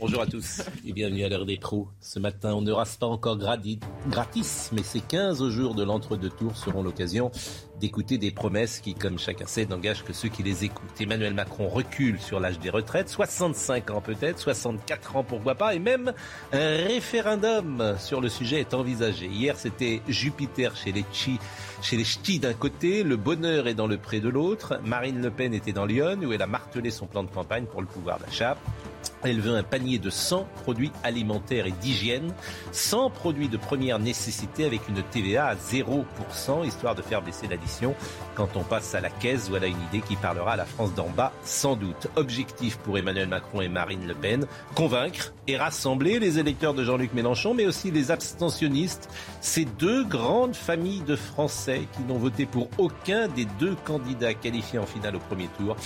Bonjour à tous et bienvenue à l'heure des pros. Ce matin, on ne rase pas encore gratis, mais ces 15 jours de l'entre-deux tours seront l'occasion d'écouter des promesses qui, comme chacun sait, n'engagent que ceux qui les écoutent. Emmanuel Macron recule sur l'âge des retraites, 65 ans peut-être, 64 ans pourquoi pas, et même un référendum sur le sujet est envisagé. Hier, c'était Jupiter chez les Chi, chez les Ch'tis d'un côté, le bonheur est dans le pré de l'autre. Marine Le Pen était dans Lyon où elle a martelé son plan de campagne pour le pouvoir d'achat. Elle veut un panier de 100 produits alimentaires et d'hygiène, 100 produits de première nécessité avec une TVA à 0%, histoire de faire baisser l'addition quand on passe à la caisse. Voilà une idée qui parlera à la France d'en bas, sans doute. Objectif pour Emmanuel Macron et Marine Le Pen, convaincre et rassembler les électeurs de Jean-Luc Mélenchon, mais aussi les abstentionnistes, ces deux grandes familles de Français qui n'ont voté pour aucun des deux candidats qualifiés en finale au premier tour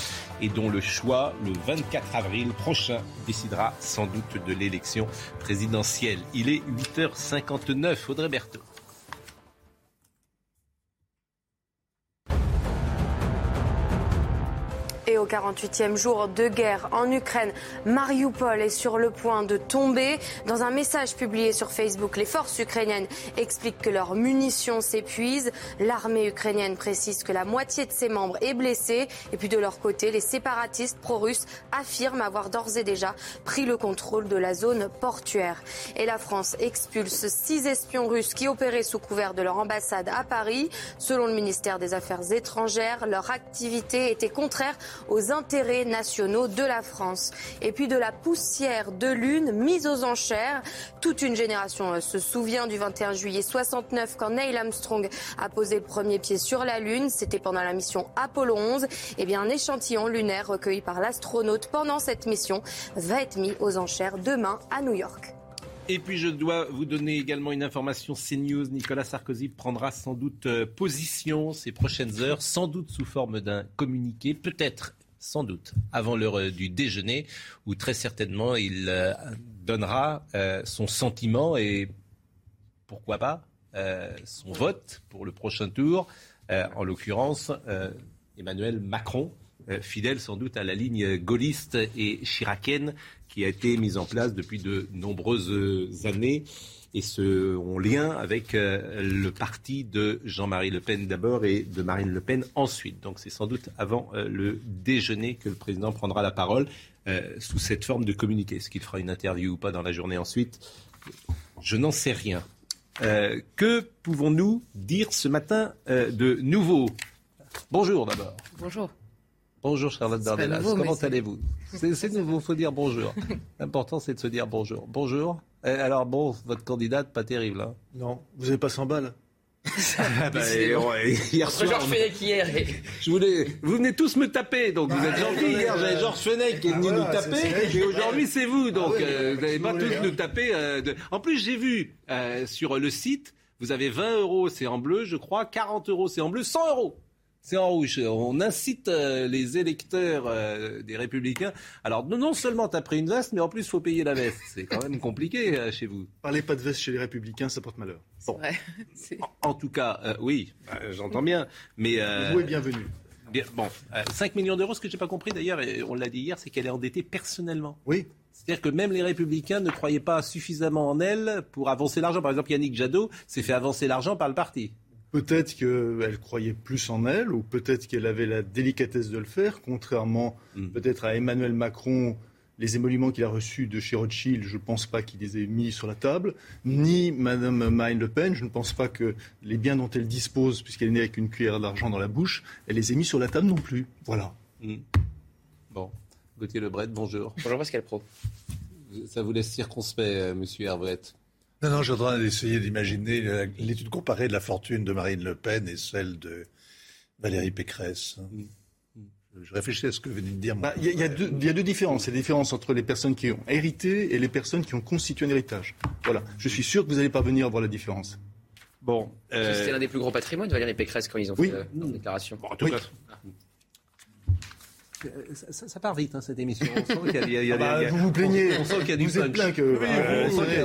et dont le choix, le 24 avril prochain, décidera sans doute de l'élection présidentielle. Il est 8h59. Audrey Berthaud. Et au 48e jour de guerre en Ukraine, Mariupol est sur le point de tomber. Dans un message publié sur Facebook, les forces ukrainiennes expliquent que leurs munitions s'épuisent. L'armée ukrainienne précise que la moitié de ses membres est blessée. Et puis de leur côté, les séparatistes pro-russes affirment avoir d'ores et déjà pris le contrôle de la zone portuaire. Et la France expulse six espions russes qui opéraient sous couvert de leur ambassade à Paris. Selon le ministère des Affaires étrangères, leur activité était contraire aux intérêts nationaux de la France. Et puis de la poussière de lune mise aux enchères. Toute une génération euh, se souvient du 21 juillet 69 quand Neil Armstrong a posé le premier pied sur la Lune. C'était pendant la mission Apollo 11. Et eh bien un échantillon lunaire recueilli par l'astronaute pendant cette mission va être mis aux enchères demain à New York. Et puis je dois vous donner également une information CNews. Nicolas Sarkozy prendra sans doute euh, position ces prochaines heures, sans doute sous forme d'un communiqué, peut-être sans doute avant l'heure euh, du déjeuner, où très certainement il euh, donnera son sentiment et pourquoi pas son vote pour le prochain tour, en l'occurrence Emmanuel Macron, fidèle sans doute à la ligne gaulliste et chiracienne qui a été mise en place depuis de nombreuses années et ce, en lien avec euh, le parti de Jean-Marie Le Pen d'abord et de Marine Le Pen ensuite. Donc c'est sans doute avant euh, le déjeuner que le président prendra la parole euh, sous cette forme de communiqué. Est-ce qu'il fera une interview ou pas dans la journée ensuite? Je n'en sais rien. que pouvons-nous dire ce matin de nouveau? Bonjour d'abord. Bonjour. Bonjour Charlotte Dornelas, comment allez-vous? C'est nouveau, il faut dire bonjour. L'important c'est de se dire bonjour. Bonjour. Eh, alors bon, votre candidate, pas terrible. Hein. non, vous n'avez pas 100 balles ah bah, hier soir, hier. Je voulais, vous venez tous me taper, donc vous êtes ah, gentils. Hier, j'avais Georges Fenech qui est venu ah, nous taper, et aujourd'hui c'est vous, donc euh, vous n'allez pas tous nous taper. Euh, en plus, j'ai vu euh, sur le site, vous avez 20 euros, c'est en bleu, je crois, 40 euros, c'est en bleu, 100 euros c'est en rouge. On incite euh, les électeurs euh, des Républicains. Alors, non seulement tu as pris une veste, mais en plus, il faut payer la veste. C'est quand même compliqué euh, chez vous. Parlez pas de veste chez les Républicains, ça porte malheur. Bon. En, tout cas, oui, j'entends bien. Mais, vous êtes bienvenue. Bien, bon, 5 millions d'euros, ce que j'ai pas compris d'ailleurs, et on l'a dit hier, c'est qu'elle est endettée personnellement. Oui. C'est-à-dire que même les Républicains ne croyaient pas suffisamment en elle pour avancer l'argent. Par exemple, Yannick Jadot s'est fait avancer l'argent par le parti. Peut-être qu'elle croyait plus en elle, ou peut-être qu'elle avait la délicatesse de le faire, contrairement mm. peut-être à Emmanuel Macron. Les émoluments qu'il a reçus de chez Rothschild, je ne pense pas qu'il les ait mis sur la table, ni Mme Marine Le Pen, je ne pense pas que les biens dont elle dispose, puisqu'elle est née avec une cuillère d'argent dans la bouche, elle les ait mis sur la table non plus. Voilà. Mm. Bon. Gauthier Lebret, bonjour. Bonjour Pascal Pro. Ça vous laisse circonspect, euh, monsieur Herbret non, non, je suis en train d'essayer d'imaginer l'étude comparée de la fortune de Marine Le Pen et celle de Valérie Pécresse. Je réfléchis à ce que venez de dire. Bah, il y, a deux différences. Il y a des différences entre les personnes qui ont hérité et les personnes qui ont constitué un héritage. Voilà. Je suis sûr que vous n'allez pas venir voir la différence. Bon. Euh... C'était l'un des plus gros patrimoines, Valérie Pécresse, quand ils ont fait euh, leur déclaration. Bon, en tout cas, ça, part vite, hein, cette émission. On sent qu'il y a, bah, vous vous plaignez. On sent qu'il y a du punch.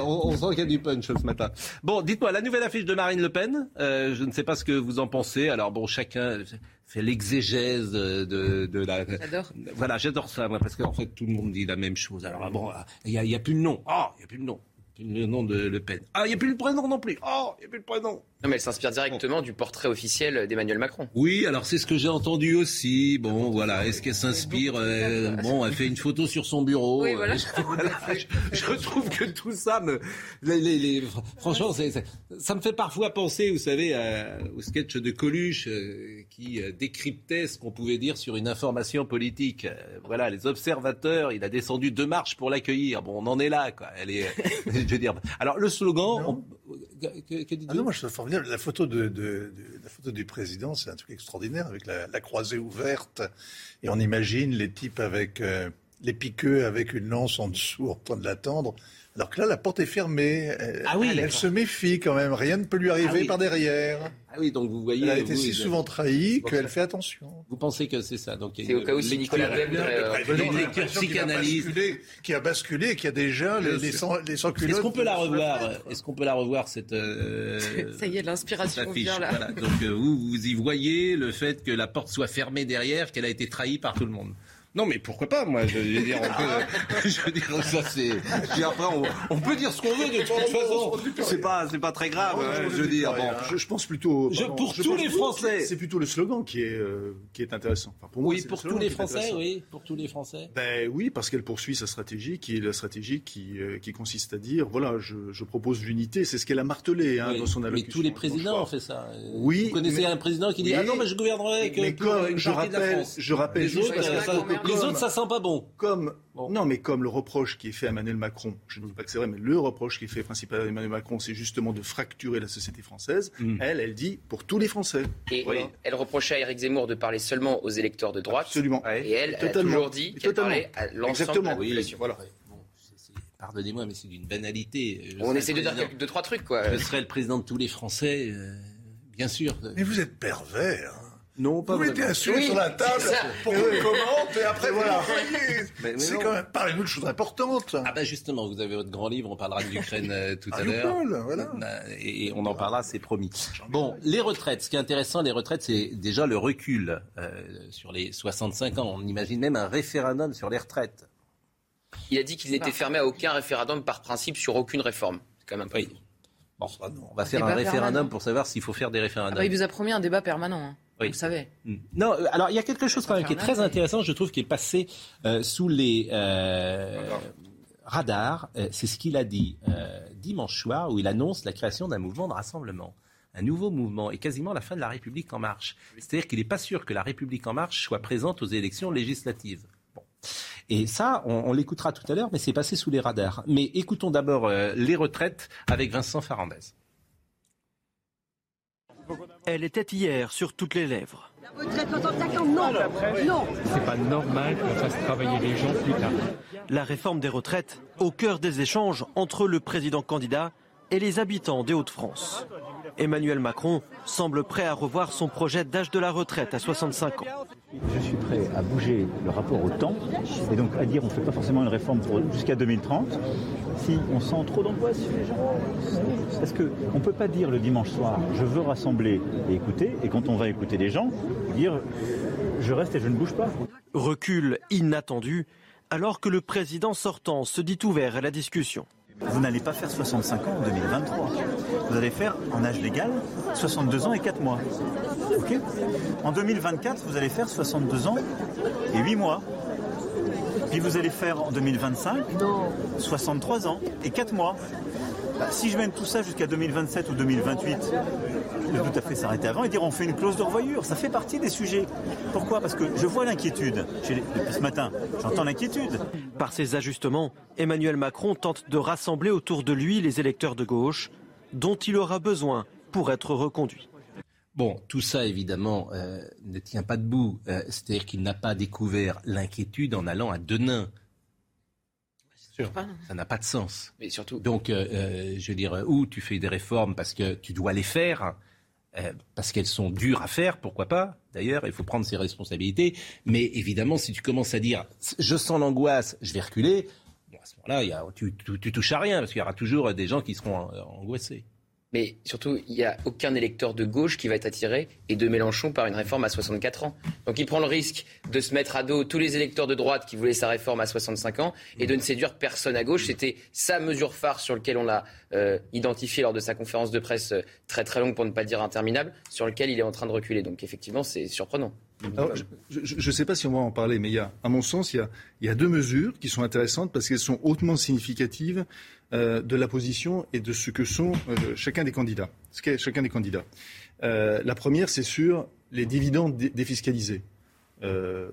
on, sent qu'il y, a du punch ce matin. Bon, dites-moi, la nouvelle affiche de Marine Le Pen, euh, je ne sais pas ce que vous en pensez. Alors bon, chacun fait l'exégèse de, de, la... J'adore. Voilà, j'adore ça, moi, parce qu'en fait, tout le monde dit la même chose. Alors bon, il n'y a, a, plus de nom. Ah, oh, il n'y a plus de nom le nom de Le Pen. Ah, il n'y a plus le prénom non plus. Oh, il n'y a plus le prénom. Non, mais elle s'inspire directement du portrait officiel d'Emmanuel Macron. Oui, alors c'est ce que j'ai entendu aussi. Bon, voilà. Est-ce qu'elle s'inspire euh, Bon, elle fait une photo sur son bureau. Oui, voilà. je, trouve que tout ça me. franchement, ça me fait parfois penser, vous savez, au sketch de Coluche euh, qui euh, décryptait ce qu'on pouvait dire sur une information politique. voilà, les observateurs, il a descendu deux marches pour l'accueillir. Bon, on en est là, quoi. Elle est. je veux dire. Alors, le slogan. Que, que ah non, moi, je la photo, de, la photo du président, c'est un truc extraordinaire avec la, croisée ouverte. Et on imagine les types avec euh, les piqueux avec une lance en dessous en train de l'attendre. Alors que là, la porte est fermée. Elle, ah oui, elle, se méfie quand même. Rien ne peut lui arriver ah par derrière. Ah oui, donc vous voyez. Elle a été si souvent trahie qu'elle fait attention. Vous pensez que c'est ça Donc C'est au cas où c'est Nicolas Une lecture psychanalyse. Qui a basculé, qui a déjà les, les, sans, les Est-ce qu'on peut la revoir Est-ce qu'on peut la revoir cette. Euh, ça y est, l'inspiration vient là. Voilà. Donc euh, vous, vous y voyez le fait que la porte soit fermée derrière, qu'elle a été trahie par tout le monde. Non, mais pourquoi pas Moi, je veux dire, on peut, je veux dire ça, c'est. Après, on, peut dire ce qu'on veut de toute façon. C'est pas, c'est pas très grave. Hein, je veux dire, bon. Je, pense plutôt. pour tous les Français. C'est plutôt le slogan qui est euh, qui est intéressant. Enfin, pour moi, oui, pour tous les Français, oui, pour tous les Français. Ben oui, parce qu'elle poursuit sa stratégie, qui est la stratégie qui euh, qui consiste à dire, voilà, je, je propose l'unité. C'est ce qu'elle a martelé hein, dans son allocution. Mais tous les présidents ont fait ça. Oui. Vous connaissez un président qui dit, ah non, mais je gouvernerai avec une partie je rappelle. Je rappelle juste les autres, ça sent pas bon. Comme non, mais comme le reproche qui est fait à Emmanuel Macron, je ne dis pas que c'est vrai, mais le reproche qui est fait principalement à Emmanuel Macron, c'est justement de fracturer la société française. Mm. Elle, elle dit pour tous les Français. Et elle reprochait à Éric Zemmour de parler seulement aux électeurs de droite. Absolument. Et elle, elle a toujours dit qu'elle parlait à l'ensemble de la population. Voilà. Pardonnez-moi, mais c'est d'une banalité. On essaie de dire deux, trois trucs, quoi. Je serais le président de tous les Français, euh, bien sûr. Mais vous êtes pervers. Non, pas oui, bien sûr, sur la table pour qu'on commente et après voilà. C'est quand même parlez-nous de choses importantes. Ah ben justement, vous avez votre grand livre, on parlera de l'Ukraine euh, tout à l'heure. Voilà. Et on en parlera, c'est promis. Bon, les retraites. Ce qui est intéressant, les retraites, c'est déjà le recul euh, sur les 65 ans. On imagine même un référendum sur les retraites. Il a dit qu'il n'était fermé à aucun référendum par principe sur aucune réforme. C'est quand même un peu. Bon, on va faire un référendum pour savoir s'il faut faire des référendums. Ah bah, il vous a promis un débat permanent. Hein. Vous savez. Hmm. Non, euh, alors il y a quelque chose quand même qui est très intéressant, je trouve, qui est passé euh, sous les euh, radars. c'est ce qu'il a dit dimanche soir, où il annonce la création d'un mouvement de rassemblement un nouveau mouvement et quasiment la fin de la République en marche. C'est-à-dire qu'il n'est pas sûr que la République en marche soit présente aux élections législatives. Bon. Et ça, on, l'écoutera tout à l'heure, mais c'est passé sous les radars. Mais écoutons d'abord les retraites avec Vincent Farandez. Elle était hier sur toutes les lèvres. La retraite 65 ans, non Non C'est pas normal qu'on fasse travailler les gens plus tard. La réforme des retraites au cœur des échanges entre le président candidat et les habitants des Hauts-de-France. Emmanuel Macron semble prêt à revoir son projet d'âge de la retraite à 65 ans. Je suis prêt à bouger le rapport au temps et donc à dire on ne fait pas forcément une réforme jusqu'à 2030 si on sent trop d'angoisse sur les gens. Parce qu'on ne peut pas dire le dimanche soir je veux rassembler et écouter et quand on va écouter les gens, dire je reste et je ne bouge pas. Recul inattendu alors que le président sortant se dit ouvert à la discussion. Vous n'allez pas faire 65 ans en 2023. Vous allez faire en âge légal 62 ans et 4 mois. Ok En 2024, vous allez faire 62 ans et 8 mois. Puis vous allez faire en 2025 63 ans et 4 mois. Bah, si je mène tout ça jusqu'à 2027 ou 2028, je peux tout à fait s'arrêter avant et dire on fait une clause de revoyure. Ça fait partie des sujets. Pourquoi? Parce que je vois l'inquiétude. Depuis ce matin, j'entends l'inquiétude. Par ces ajustements, Emmanuel Macron tente de rassembler autour de lui les électeurs de gauche dont il aura besoin pour être reconduit. Bon, tout ça, évidemment, euh, ne tient pas debout. Euh, c'est-à-dire qu'il n'a pas découvert l'inquiétude en allant à Denain. Ça n'a pas de sens. Mais surtout. Donc, euh, je veux dire, où tu fais des réformes parce que tu dois les faire, parce qu'elles sont dures à faire, pourquoi pas D'ailleurs, il faut prendre ses responsabilités. Mais évidemment, si tu commences à dire je sens l'angoisse, je vais reculer, à ce moment-là, tu, tu, touches à rien, parce qu'il y aura toujours des gens qui seront angoissés. Mais surtout, il n'y a aucun électeur de gauche qui va être attiré et de Mélenchon par une réforme à 64 ans. Donc il prend le risque de se mettre à dos tous les électeurs de droite qui voulaient sa réforme à 65 ans et de ne séduire personne à gauche. C'était sa mesure phare sur laquelle on l'a euh, identifié lors de sa conférence de presse euh, très très longue, pour ne pas dire interminable, sur lequel il est en train de reculer. Donc effectivement, c'est surprenant. je ne sais pas si on va en parler, mais à mon sens, il y a, deux mesures qui sont intéressantes parce qu'elles sont hautement significatives de la position et de ce que sont euh, chacun des candidats. Chacun des candidats. Euh, la première, c'est sur les dividendes défiscalisés.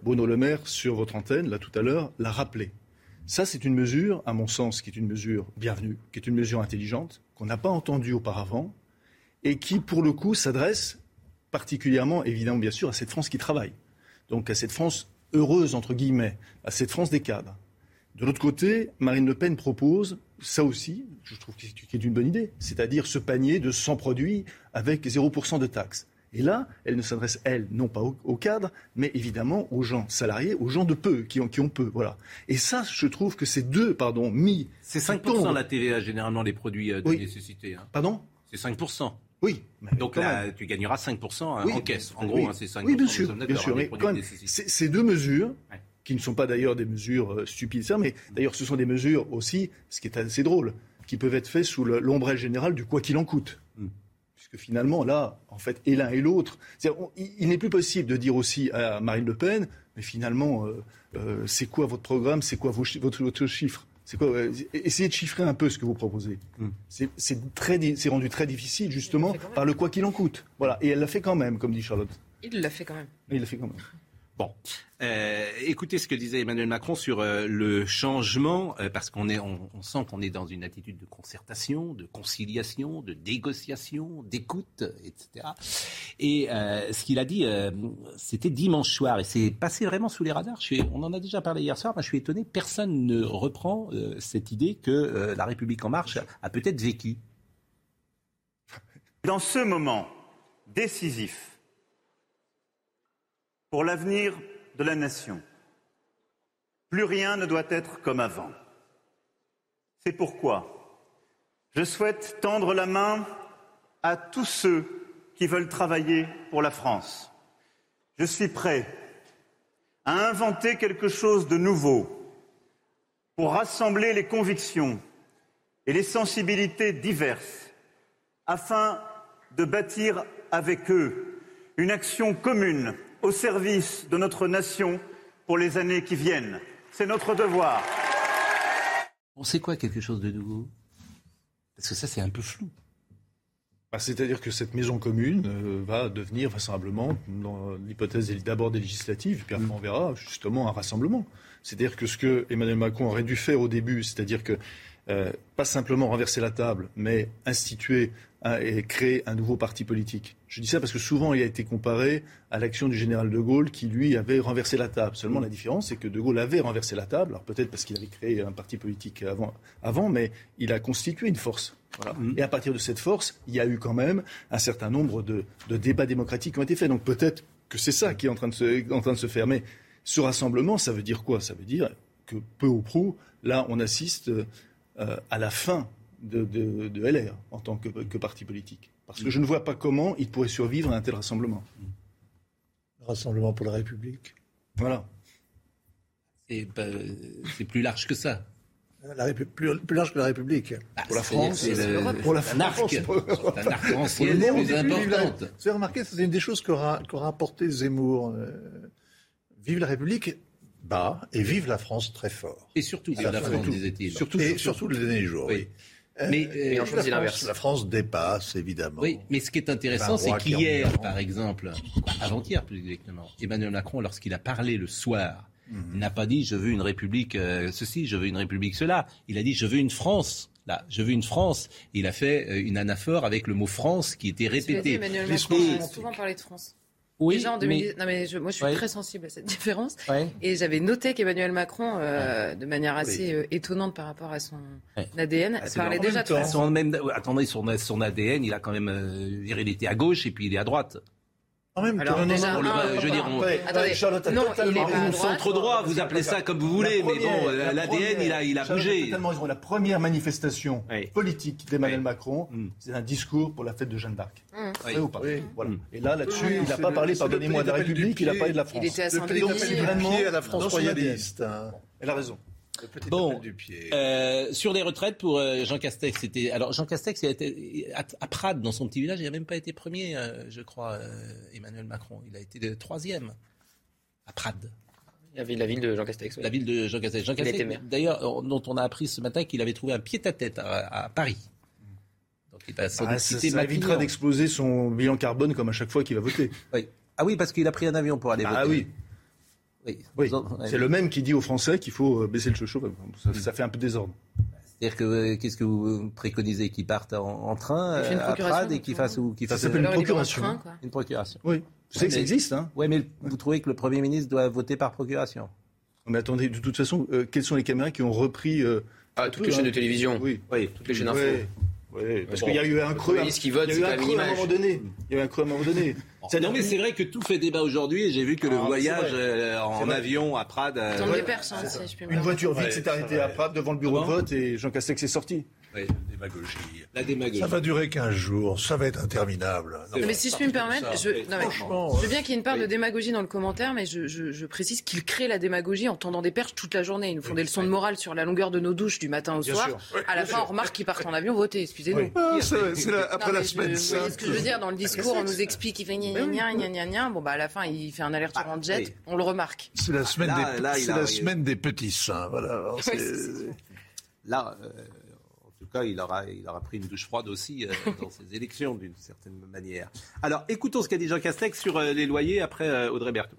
Bruno Le Maire, sur votre antenne, là tout à l'heure, l'a rappelé. Ça, c'est une mesure, à mon sens, qui est une mesure bienvenue, qui est une mesure intelligente, qu'on n'a pas entendue auparavant, et qui, pour le coup, s'adresse particulièrement, évidemment, bien sûr, à cette France qui travaille. Donc à cette France heureuse, entre guillemets, à cette France des cadres. De l'autre côté, Marine Le Pen propose, ça aussi, je trouve que c'est une bonne idée, c'est-à-dire ce panier de 100 produits avec 0% de taxes. Et là, elle ne s'adresse, elle, non pas aux, cadres, mais évidemment aux gens salariés, aux gens de peu, qui ont, qui ont peu. Voilà. Et ça, je trouve que ces deux, pardon, mis. C'est 5% la TVA, généralement, les produits euh, de nécessité. Hein. Pardon? C'est 5%. Oui. Donc là, tu gagneras 5% en caisse. En gros, hein, c'est 5%. Oui, bien sûr. Bien sûr mais quand même, ces deux mesures, qui ne sont pas d'ailleurs des mesures euh, stupides, mais d'ailleurs ce sont des mesures aussi, ce qui est assez drôle, qui peuvent être faites sous l'ombrelle générale du quoi qu'il en coûte. Mm. Puisque finalement, là, en fait, et l'un et l'autre, il, n'est plus possible de dire aussi à Marine Le Pen, mais finalement, euh, euh, c'est quoi votre programme, c'est quoi votre, votre chiffre? C'est quoi Essayez de chiffrer un peu ce que vous proposez. Mm. C'est rendu très difficile, justement, par le quoi qu'il en coûte. Voilà. Et elle l'a fait quand même, comme dit Charlotte. Il l'a fait quand même. Il l'a fait quand même. Bon, euh, écoutez ce que disait Emmanuel Macron sur euh, le changement, euh, parce qu'on sent qu'on est dans une attitude de concertation, de conciliation, de négociation, d'écoute, etc. Et ce qu'il a dit, c'était dimanche soir, et c'est passé vraiment sous les radars. on en a déjà parlé hier soir, je suis étonné, personne ne reprend cette idée que la République en marche a peut-être vécu. Dans ce moment décisif, pour l'avenir de la nation. Plus rien ne doit être comme avant. C'est pourquoi je souhaite tendre la main à tous ceux qui veulent travailler pour la France. Je suis prêt à inventer quelque chose de nouveau pour rassembler les convictions et les sensibilités diverses afin de bâtir avec eux une action commune au service de notre nation pour les années qui viennent. C'est notre devoir. On sait quoi quelque chose de nouveau? Parce que ça, c'est un peu flou. Bah, c'est-à-dire que cette maison commune euh, va devenir vraisemblablement, dans l'hypothèse d'abord des législatives, puis après on verra justement un rassemblement. C'est-à-dire que ce que Emmanuel Macron aurait dû faire au début, c'est-à-dire que euh, pas simplement renverser la table, mais instituer et créer un nouveau parti politique. Je dis ça parce que souvent il a été comparé à l'action du général de Gaulle qui, lui, avait renversé la table. Seulement la différence, c'est que de Gaulle avait renversé la table, alors peut-être parce qu'il avait créé un parti politique avant, avant mais il a constitué une force. Mm. Et à partir de cette force, il y a eu quand même un certain nombre de, débats démocratiques qui ont été faits. Donc peut-être que c'est ça qui est en train, de se, en train de se faire. Mais ce rassemblement, ça veut dire quoi? Ça veut dire que peu ou prou, là, on assiste euh, à la fin de, de, LR en tant que, parti politique. Parce que je ne vois pas comment il pourrait survivre à un tel rassemblement. Rassemblement pour la République. Voilà. Ben, c'est plus large que ça. La plus, plus, large que la République. Bah, pour la France, pour la France. Un arc-en-ciel plus importante. Vous avez remarqué, c'est une des choses qu'aura apporté Zemmour. Euh, vive la République, bas et vive la France très fort. Et surtout, vive la France, disait-il. Surtout, et surtout le dernier jour, oui. Mais, euh, la, France, la, France, dépasse, évidemment. Oui, mais ce qui est intéressant, c'est qu'hier, par exemple, avant-hier plus exactement, Emmanuel Macron, lorsqu'il a parlé le soir, mhm. n'a pas dit je veux une république euh, ceci, je veux une république cela. Il a dit je veux une France. Là, je veux une France. Il a fait euh, une anaphore avec le mot France qui était répété. Emmanuel Macron a souvent parlé de France. Oui, Déjà en 2010, non mais moi je suis très sensible à cette différence. Et j'avais noté qu'Emmanuel Macron, euh, de manière assez euh, étonnante par rapport à son ADN, ah, parlait déjà de son, même, attendez, son, son ADN, il a quand même, euh, il était à gauche et puis il est à droite. En même temps, non, je veux dire, on, Attendez, non, il est centre droit, vous appelez ça comme vous voulez, mais bon, l'ADN, il a, il a bougé. La première manifestation politique d'Emmanuel Macron, mm. c'est un discours pour la fête de Jeanne d'Arc. Mm. Ou pas voilà. Mm. Et là, là-dessus, il n'a pas parlé, pardonnez-moi, de la République, il a parlé de la France. Il était à Saint-Denis. à la France royaliste. Elle a raison bon, euh, sur les retraites pour euh, Jean Castex, c'était alors Jean Castex il a été à, Prades dans son petit village, il n'a même pas été premier, euh, je crois, Emmanuel Macron, il a été troisième à Prades. La ville, la ville de Jean Castex. La ville de Jean Castex. Jean Castex, d'ailleurs, dont on a appris ce matin qu'il avait trouvé un pied-à-tête à, Paris. Donc il va ah, ça, évitera d'exploser son bilan carbone comme à chaque fois qu'il va voter. Oui. Ah oui, parce qu'il a pris un avion pour aller ah voter. Ah oui. Oui, c'est le même qui dit aux Français qu'il faut euh, baisser le chouchou. Ça, fait un peu désordre. C'est-à-dire que euh, qu'est-ce que vous préconisez qu'ils partent en, train euh, à Prades et qu'ils fassent ou Ça s'appelle une procuration. une procuration. Oui. Vous savez que ça existe. Hein oui, mais vous trouvez que le Premier ministre doit voter par procuration Mais attendez, de toute façon, quelles sont les caméras qui ont repris ah, toutes les chaînes de télévision. Oui. oui. Toutes les chaînes d'info. Oui, parce qu'il y a eu un creux. Qui vote, il y a eu un creux à un moment donné. Il y a eu un creux à un moment donné. Non, mais c'est vrai que tout fait débat aujourd'hui et j'ai vu que le ah, voyage euh, en avion à Prades. Euh, Une voiture vide s'est arrêtée à Prades devant le bureau de vote et Jean Castex est sorti. Oui, démagogie. La démagogie. Ça va durer 15 jours, ça va être interminable. mais si je puis me permettre, je, je veux bien qu'il y ait une part de démagogie dans le commentaire, mais je, je précise qu'il crée la démagogie en tendant des perches toute la journée. Ils nous font des leçons de morale sur la longueur de nos douches du matin au soir. à la fin, on remarque qu'ils partent en avion voter, excusez-nous. Ah, c'est après la semaine. Vous voyez ce que je veux dire Dans le discours, on nous explique qu'il fait gna gna gna gna Bon, bah à la fin, il fait un aller-retour en jet, on le remarque. C'est la semaine, des, la semaine des petits seins. Voilà. Là, euh, cas, il aura, il aura pris une douche froide aussi euh, dans ses élections, d'une certaine manière. Alors, écoutons ce qu'a dit Jean Castex sur euh, les loyers après euh, Audrey Berthaud.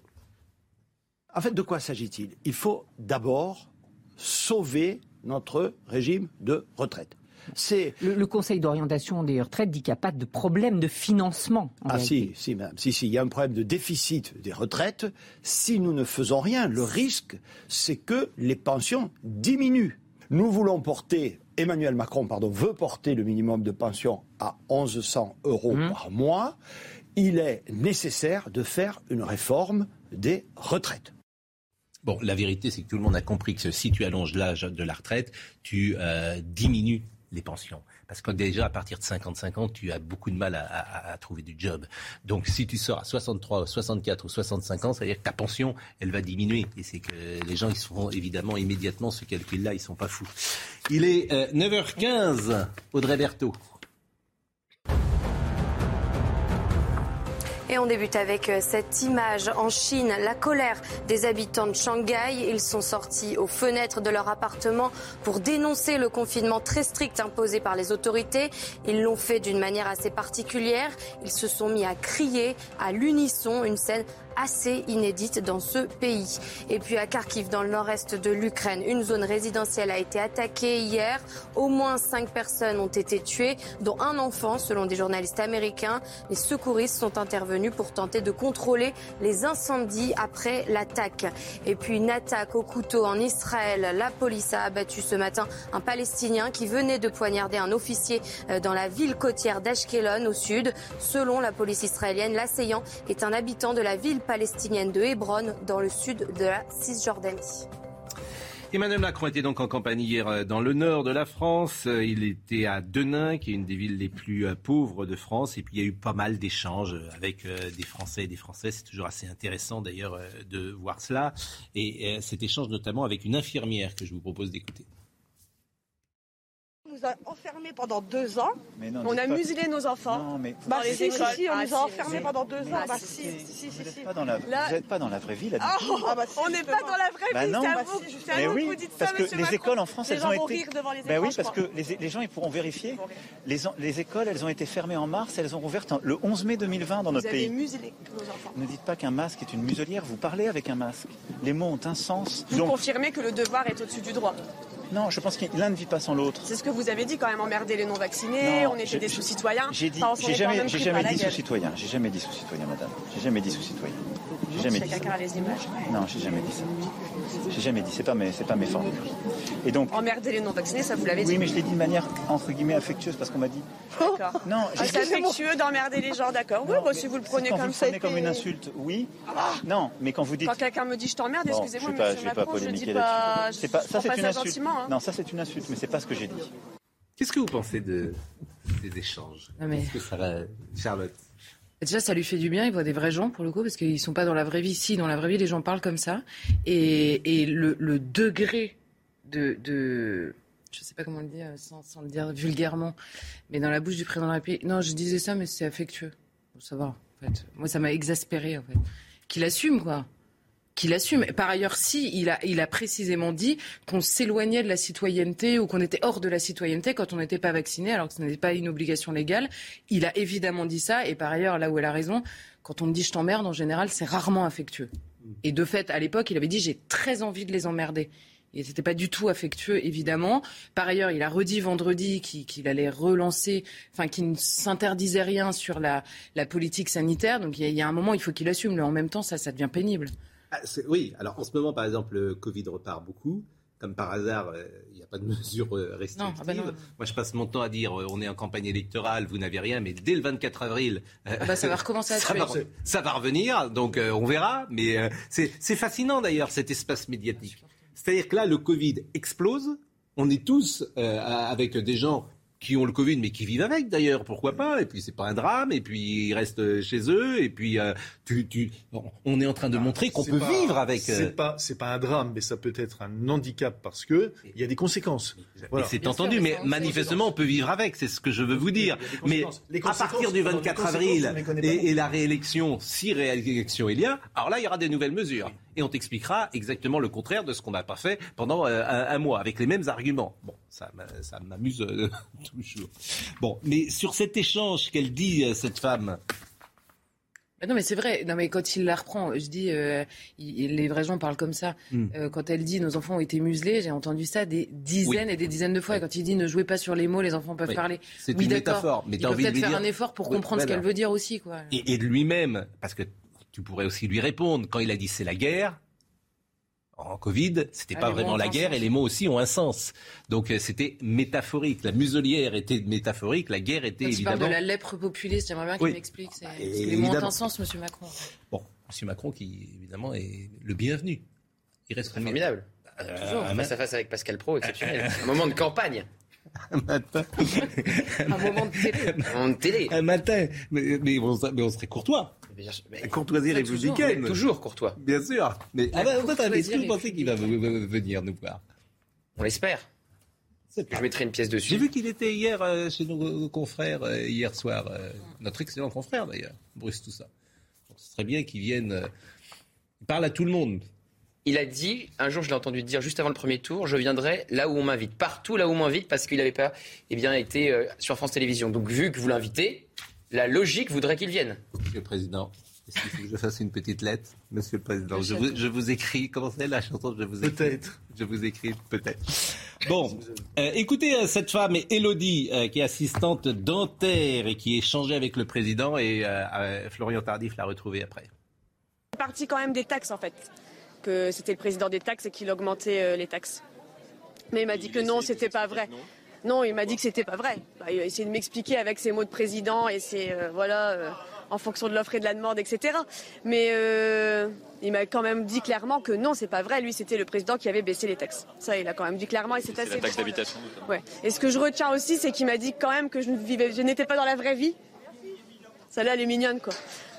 En fait, de quoi s'agit-il? Il faut d'abord sauver notre régime de retraite. C'est le, Conseil d'orientation des retraites dit qu'il n'y a pas de problème de financement. Ah si, si, madame. Si, si, il y a un problème de déficit des retraites. Si nous ne faisons rien, le risque, c'est que les pensions diminuent. Nous voulons porter Emmanuel Macron pardon, veut porter le minimum de pension à 1100 euros mmh. par mois, il est nécessaire de faire une réforme des retraites. Bon, la vérité, c'est que tout le monde a compris que si tu allonges l'âge de la retraite, tu euh, diminues les pensions. Parce que déjà, à partir de 55 ans, tu as beaucoup de mal à, trouver du job. Donc, si tu sors à 63, 64 ou 65 ans, ça veut dire que ta pension, elle va diminuer. Et c'est que les gens, ils seront évidemment immédiatement ce calcul-là, ils sont pas fous. Il est 9h15, euh, Audrey Berthaud. Et on débute avec euh, cette image en Chine, la colère des habitants de Shanghai. Ils sont sortis aux fenêtres de leur appartement pour dénoncer le confinement très strict imposé par les autorités. Ils l'ont fait d'une manière assez particulière. Ils se sont mis à crier à l'unisson, une scène assez inédite dans ce pays. Et puis à Kharkiv, dans le nord-est de l'Ukraine, une zone résidentielle a été attaquée hier. Au moins cinq personnes ont été tuées, dont un enfant, selon des journalistes américains. Les secouristes sont intervenus pour tenter de contrôler les incendies après l'attaque. Et puis une attaque au couteau en Israël. La police a abattu ce matin un Palestinien qui venait de poignarder un officier euh, dans la ville côtière d'Ashkelon au sud. Selon la police israélienne, l'assaillant est un habitant de la ville palestinienne de Hébron, dans le sud de la Cisjordanie. Emmanuel Macron était donc en campagne hier euh, dans le nord de la France. Euh, il était à Denain, qui est une des villes les plus euh, pauvres de France. Et puis il y a eu pas mal d'échanges avec des Français et des Français. C'est toujours assez intéressant d'ailleurs de voir cela. Et cet échange notamment avec une infirmière que je vous propose d'écouter nous a enfermés pendant deux ans. on a muselé nos enfants. Non, mais bah, dans les écoles. Si, on ah, nous a enfermés pendant deux ans. Bah, si, si, si, vous n'êtes pas, dans la... pas dans la vraie vie, là. Oh, ah, bah, on n'est pas dans la vraie bah, vie, non. c'est à vous, vous dites parce ça, que les écoles en France, elles ont été... Ben oui, parce que les gens, ils pourront vérifier. Les écoles, elles ont été fermées en mars, elles ont rouvert le 11 mai 2020 dans notre pays. Vous avez muselé nos enfants. Ne dites pas qu'un masque est une muselière, vous parlez avec un masque. Les mots ont un sens. Vous confirmez que le devoir est au-dessus du droit Non, je pense que l'un ne vit pas sans l'autre. C'est ce que vous avez dit quand même, emmerder les non-vaccinés, on était des sous-citoyens. J'ai dit, j'ai jamais, j'ai jamais dit sous-citoyen, j'ai jamais dit sous-citoyen, madame. J'ai jamais dit sous-citoyen. J'ai jamais dit ça. les images. Non, j'ai jamais dit ça. J'ai jamais dit, c'est pas mes, c'est pas mes. Et donc. Emmerder les non-vaccinés, ça vous l'avez dit. Oui, mais je l'ai dit de manière entre guillemets affectueuse parce qu'on m'a dit. D'accord. Non, ah, c'est affectueux d'emmerder les gens, d'accord. Oui, bah, si vous le prenez comme vous ça. Prenez comme une insulte, oui. Ah. Non, mais quand vous dites. Quand quelqu'un me dit je t'emmerde, excusez-moi, mais je vais pas polémiquer là-dessus. Pas, ça c'est une insulte. Hein. Non, ça c'est une insulte, mais c'est pas ce que j'ai dit. Qu'est-ce que vous pensez de, des échanges? Est-ce que ça va, Charlotte? Déjà, ça lui fait du bien. Il voit des vrais gens pour le coup, parce qu'ils sont pas dans la vraie vie. Si, dans la vraie vie, les gens parlent comme ça. Et, le, degré de, je sais pas comment le dire, sans, le dire vulgairement, mais dans la bouche du président de la République. Non, je disais ça, mais c'est affectueux. Ça va. En fait, moi, ça m'a exaspéré. En fait, qu'il assume quoi qu'il assume. Par ailleurs, si il a, il a précisément dit qu'on s'éloignait de la citoyenneté ou qu'on était hors de la citoyenneté quand on n'était pas vacciné, alors que ce n'était pas une obligation légale. Il a évidemment dit ça. Et par ailleurs, là où elle a raison, quand on me dit je t'emmerde, en général, c'est rarement affectueux. Et de fait, à l'époque, il avait dit j'ai très envie de les emmerder. Et c'était pas du tout affectueux, évidemment. Par ailleurs, il a redit vendredi qu'il allait relancer, enfin qu'il ne s'interdisait rien sur la, la, politique sanitaire. Donc il y, a, un moment, il faut qu'il assume. en même temps, ça, ça devient pénible. Ah, oui, alors en ce moment, par exemple, le Covid repart beaucoup. Comme par hasard, euh, il n'y a pas de mesures euh, restrictives. Ah bah Moi, je passe mon temps à dire euh, on est en campagne électorale, vous n'avez rien, mais dès le 24 avril, ah bah, ça va recommencer à ça, va, ça va revenir, donc on verra. Mais c'est fascinant d'ailleurs cet espace médiatique. C'est-à-dire que là, le Covid explose. On est tous avec des gens qui ont le Covid, mais qui vivent avec d'ailleurs, pourquoi pas Et puis c'est pas un drame, et puis ils restent chez eux, et puis euh, tu, tu, on est en train de ah, montrer qu'on peut vivre avec. C'est euh, pas, c'est pas un drame, mais ça peut être un handicap parce que il y a des conséquences. C'est entendu, mais manifestement on peut vivre avec, c'est ce que je veux vous dire. Mais à partir du 24 avril et, et, la réélection, si réélection il y a, alors là il y aura des nouvelles mesures et on t'expliquera exactement le contraire de ce qu'on n'a pas fait pendant euh, un, mois, avec les mêmes arguments. Bon, ça, m'amuse euh, toujours. Bon, mais sur cet échange qu'elle dit, euh, cette femme, non mais c'est vrai. Non mais quand il la reprend, je dis, les vrais gens parlent comme ça. Hmm. quand elle dit nos enfants ont été muselés, j'ai entendu ça des dizaines et des dizaines de fois. Et quand il dit ne jouez pas sur les mots, les enfants peuvent parler. C'est une métaphore. Mais il peut peut-être faire un effort pour comprendre ce qu'elle veut dire aussi, quoi. Et, et lui-même, parce que tu pourrais aussi lui répondre. Quand il a dit c'est la guerre, en Covid, c'était ah, pas vraiment la guerre et les mots aussi ont un sens. Donc euh, c'était métaphorique. La muselière était métaphorique, la guerre était Quand évidemment. Tu parles de la lèpre populiste, j'aimerais bien qu'il m'explique. Bah, les mots ont un sens, Monsieur Macron. Bon, Monsieur Macron qui évidemment est le bienvenu. Il reste formidable. Euh, Toujours. Un face à face avec Pascal Pro, exceptionnel. un moment de campagne. Un matin. un moment de télé. Un moment de télé. Un matin. Mais, mais, on, mais on serait courtois. Mais, courtoisie républicaine. Toujours, courtois. Bien sûr. Mais ah bah, est-ce que vous pensez qu'il va venir nous voir? On l'espère. Je mettrai une pièce dessus. J'ai vu qu'il était hier euh, chez nos confrères, euh, hier soir. Euh, notre excellent confrère d'ailleurs, Bruce, ça. ce serait bien qu'il vienne. il parle à tout le monde. Il a dit, un jour je l'ai entendu dire juste avant le premier tour, je viendrai là où on m'invite, partout là où on m'invite, parce qu'il n'avait pas eh bien, été sur France Télévisions. Donc vu que vous l'invitez, la logique voudrait qu'il vienne. Monsieur le Président, est-ce qu'il faut que je fasse une petite lettre Monsieur le Président, je vous, je vous écris, comment c'est la chanson Je vous écris? Peut-être. Je vous écris, peut-être. Bon, euh, écoutez euh, cette femme, Elodie, euh, qui est assistante dentaire et qui échangeait avec le Président, et Florian Tardif l'a retrouvée après. C'est parti quand même des taxes, en fait. Que c'était le président des taxes et qu'il augmentait les taxes. Mais il m'a dit que non, c'était pas vrai. Non, il m'a dit que c'était pas vrai. Bah, il a essayé de m'expliquer avec ses mots de président et c'est euh, voilà, euh, en fonction de l'offre et de la demande, etc. Mais euh, il m'a quand même dit clairement que non, c'est pas vrai. Lui, c'était le président qui avait baissé les taxes. Ça, il a quand même dit clairement et c'est assez. La taxe d'habitation. Ouais. Et ce que je retiens aussi, c'est qu'il m'a dit quand même que je ne vivais, je n'étais pas dans la vraie vie. Ça là, elle est mignonne, quoi.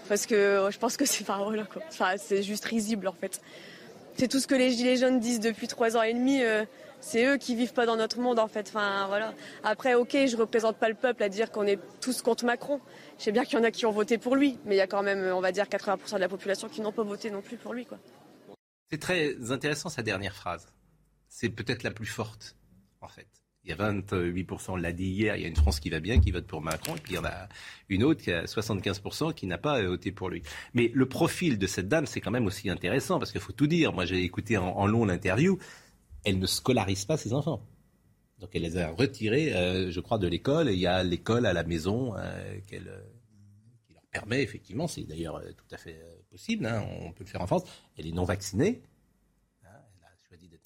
Parce que je pense que c'est pas voilà, quoi. Enfin, c'est juste risible, en fait. C'est tout ce que les gilets jaunes disent depuis trois ans et demi c'est eux qui vivent pas dans notre monde en fait. Enfin voilà. Après, ok, je représente pas le peuple à dire qu'on est tous contre Macron. Je sais bien qu'il y en a qui ont voté pour lui, mais il y a quand même, on va dire, 80% de la population qui n'ont pas voté non plus pour lui, quoi. C'est très intéressant sa dernière phrase. C'est peut-être la plus forte, en fait. Il y a 28%, on l'a dit hier, il y a une France qui va bien, qui vote pour Macron, et puis il y en a une autre qui a 75% qui n'a pas voté pour lui. Mais le profil de cette dame, c'est quand même aussi intéressant, parce qu'il faut tout dire. Moi, j'ai écouté en long l'interview elle ne scolarise pas ses enfants. Donc elle les a retirés, je crois, de l'école. Il y a l'école à la maison qu'elle qui leur permet, effectivement, c'est d'ailleurs tout à fait possible, hein, on peut le faire en France. Elle est non vaccinée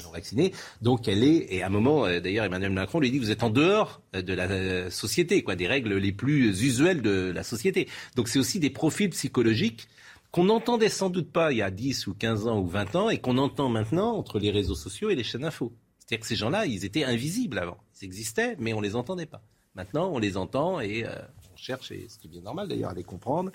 non vaccinée. Donc elle est, et à un moment, euh, d'ailleurs, Emmanuel Macron lui dit, vous êtes en dehors euh, de la euh, société, quoi, des règles les plus usuelles de la société. Donc c'est aussi des profils psychologiques qu'on n'entendait sans doute pas il y a 10 ou 15 ans ou 20 ans et qu'on entend maintenant entre les réseaux sociaux et les chaînes info. C'est-à-dire que ces gens-là, ils étaient invisibles avant. Ils existaient, mais on les entendait pas. Maintenant, on les entend et on cherche, et c'est bien normal d'ailleurs, à les comprendre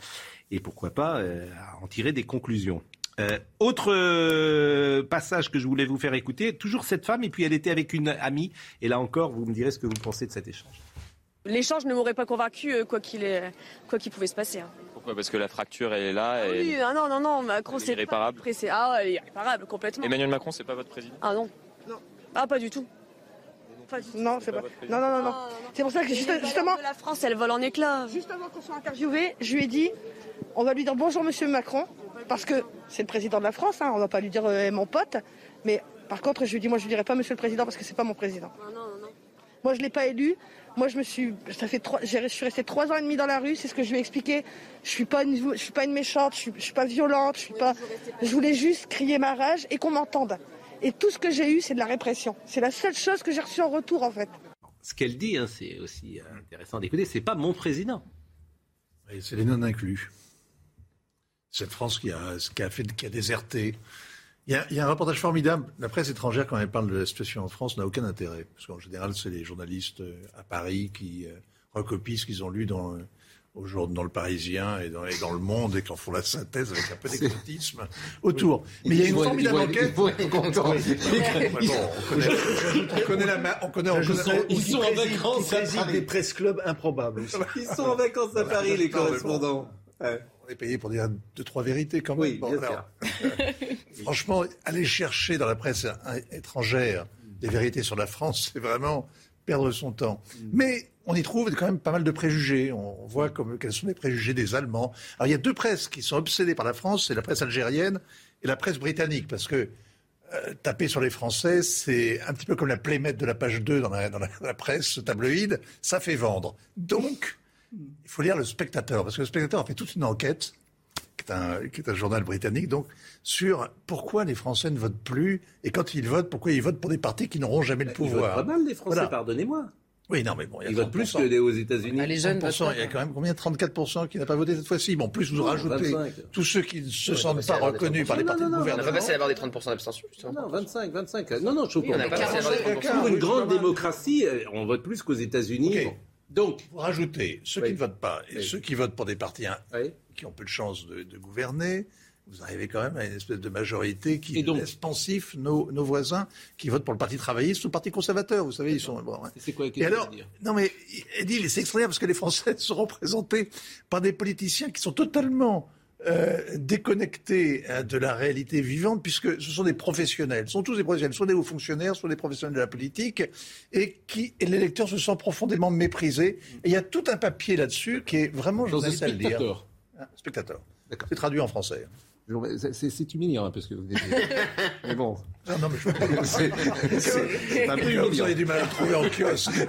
et pourquoi pas à en tirer des conclusions. Euh, autre euh, passage que je voulais vous faire écouter, toujours cette femme, et puis elle était avec une amie, et là encore, vous me direz ce que vous pensez de cet échange. L'échange ne m'aurait pas convaincu, euh, quoi qu'il quoi qu'il pouvait se passer. Hein. Pourquoi? Parce que la fracture, elle est là. Et... Oui, ah non, non, non, Macron, c'est irréparable. Ah, elle est irréparable, complètement. Emmanuel Macron, c'est pas votre président? Ah non. non. Ah, pas du tout. Non, c'est pas. Non, non, non, non. C'est pour ça que justement. La France, elle vole en éclats. Juste avant qu'on soit interviewé, je lui ai dit on va lui dire bonjour, monsieur Macron parce que c'est le président de la France, hein, on ne va pas lui dire euh, mon pote, mais par contre, je lui dis, moi, je ne dirais pas Monsieur le Président parce que c'est pas mon président. Moi, je l'ai pas élu. Moi, je me suis, ça fait trois, je suis restée trois ans et demi dans la rue. C'est ce que je lui ai expliqué. Je suis pas une, je suis pas une méchante. Je suis, suis pas violente. Je suis pas. Je voulais juste crier ma rage et qu'on m'entende. Et tout ce que j'ai eu, c'est de la répression. C'est la seule chose que j'ai reçue en retour, en fait. Ce qu'elle dit, hein, c'est aussi euh, intéressant d'écouter. C'est pas mon président. c'est les non inclus cette France qui a, qui a, fait, qui a déserté. Il y, a, un reportage formidable. La presse étrangère, quand elle parle de la situation en France, n'a aucun intérêt. Parce qu'en général, c'est les journalistes euh, à Paris qui euh, recopient ce qu'ils ont lu dans, euh, aujourd'hui dans le Parisien et dans, dans, le Monde et qui en font la synthèse avec un peu d'exotisme autour. Mais il y a une formidable enquête. on connaît la on connaît, on connaît, Ils sont en vacances à Paris. des presse clubs improbables. Ils sont en vacances à Paris, les correspondants payé pour dire deux, trois vérités quand même. franchement, aller chercher dans la presse étrangère des vérités sur la France, c'est vraiment perdre son temps. Mm. Mais on y trouve quand même pas mal de préjugés. On voit comme, quels sont les préjugés des Allemands. Alors il y a deux presses qui sont obsédées par la France, c'est la presse algérienne et la presse britannique, parce que euh, taper sur les Français, c'est un petit peu comme la playmate de la page 2 dans la, dans la presse tabloïde, ça fait vendre. Donc, il faut lire Le Spectateur, parce que Le Spectateur a fait toute une enquête, qui est un, qui est un journal britannique, donc, sur pourquoi les Français ne votent plus, et quand ils votent, pourquoi ils votent pour des partis qui n'auront jamais le pouvoir. Ils votent pas mal, les Français, pardonnez-moi. Oui, non, mais bon, il y a ils votent plus que aux États-Unis. Ah, les jeunes, il y a quand même combien 34% qui n'a pas voté cette fois-ci? Bon, plus vous rajoutez tous ceux qui ne se sentent pas reconnus par les partis de gouvernement. On n'a pas passé à avoir des 30% d'abstention, Non, 25, 25. Non, non, je trouve qu'on Pour une grande démocratie, euh, on vote plus qu'aux États-Unis. Donc, vous rajoutez ceux qui ne votent pas et ceux qui votent pour des partis qui ont peu de chance de, gouverner. Vous arrivez quand même à une espèce de majorité qui laisse pensif nos, voisins qui votent pour le Parti travailliste ou le Parti conservateur. Vous savez, ils sont. Bon, C'est quoi la question alors, Non, mais c'est extraordinaire parce que les Français seront représentés par des politiciens qui sont totalement euh, déconnectés hein, de la réalité vivante, puisque ce sont des professionnels, ce sont tous des professionnels, soit des hauts fonctionnaires, soit des professionnels de la politique, et qui et l'électeur se sent profondément méprisé. Et il y a tout un papier là-dessus qui est vraiment, je vous invite à le lire. Spectateur. C'est traduit en français. C'est humiliant un peu ce que vous dites. mais bon. Non, non, mais je C'est un peu Vous auriez du mal à trouver en kiosque.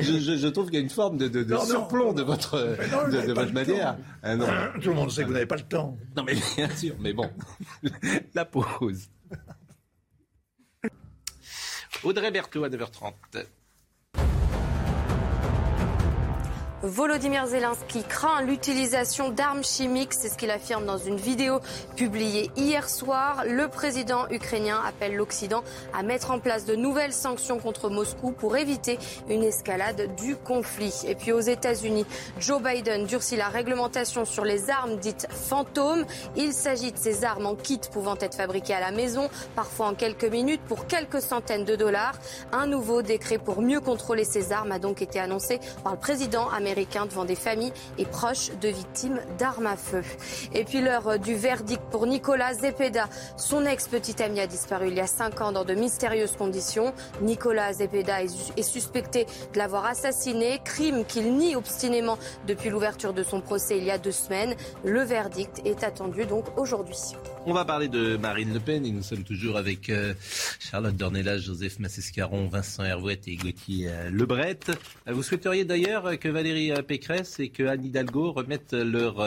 Je, je, trouve qu'il y a une forme de, de, de surplomb de votre, de, votre manière. Ah, non. Tout le monde sait que vous n'avez pas le temps. Non, mais bien sûr, mais bon. La pause. Audrey Berthaud à 9h30. Volodymyr Zelensky craint l'utilisation d'armes chimiques, c'est ce qu'il affirme dans une vidéo publiée hier soir. Le président ukrainien appelle l'Occident à mettre en place de nouvelles sanctions contre Moscou pour éviter une escalade du conflit. Et puis aux États-Unis, Joe Biden durcit la réglementation sur les armes dites fantômes. Il s'agit de ces armes en kit pouvant être fabriquées à la maison, parfois en quelques minutes pour quelques centaines de dollars. Un nouveau décret pour mieux contrôler ces armes a donc été annoncé par le président américain devant des familles et proches de victimes d'armes à feu. Et puis l'heure du verdict pour Nicolas Zepeda. Son ex-petit ami a disparu il y a cinq ans dans de mystérieuses conditions. Nicolas Zepeda est suspecté de l'avoir assassiné, crime qu'il nie obstinément depuis l'ouverture de son procès il y a deux semaines. Le verdict est attendu donc aujourd'hui. On va parler de Marine Le Pen et nous sommes toujours avec euh, Charlotte Dornelas, Joseph Massescaron, Vincent Hervouette et Gauthier euh, Lebret. Euh, vous souhaiteriez d'ailleurs que Valérie Pécresse et que Anne Hidalgo remettent leur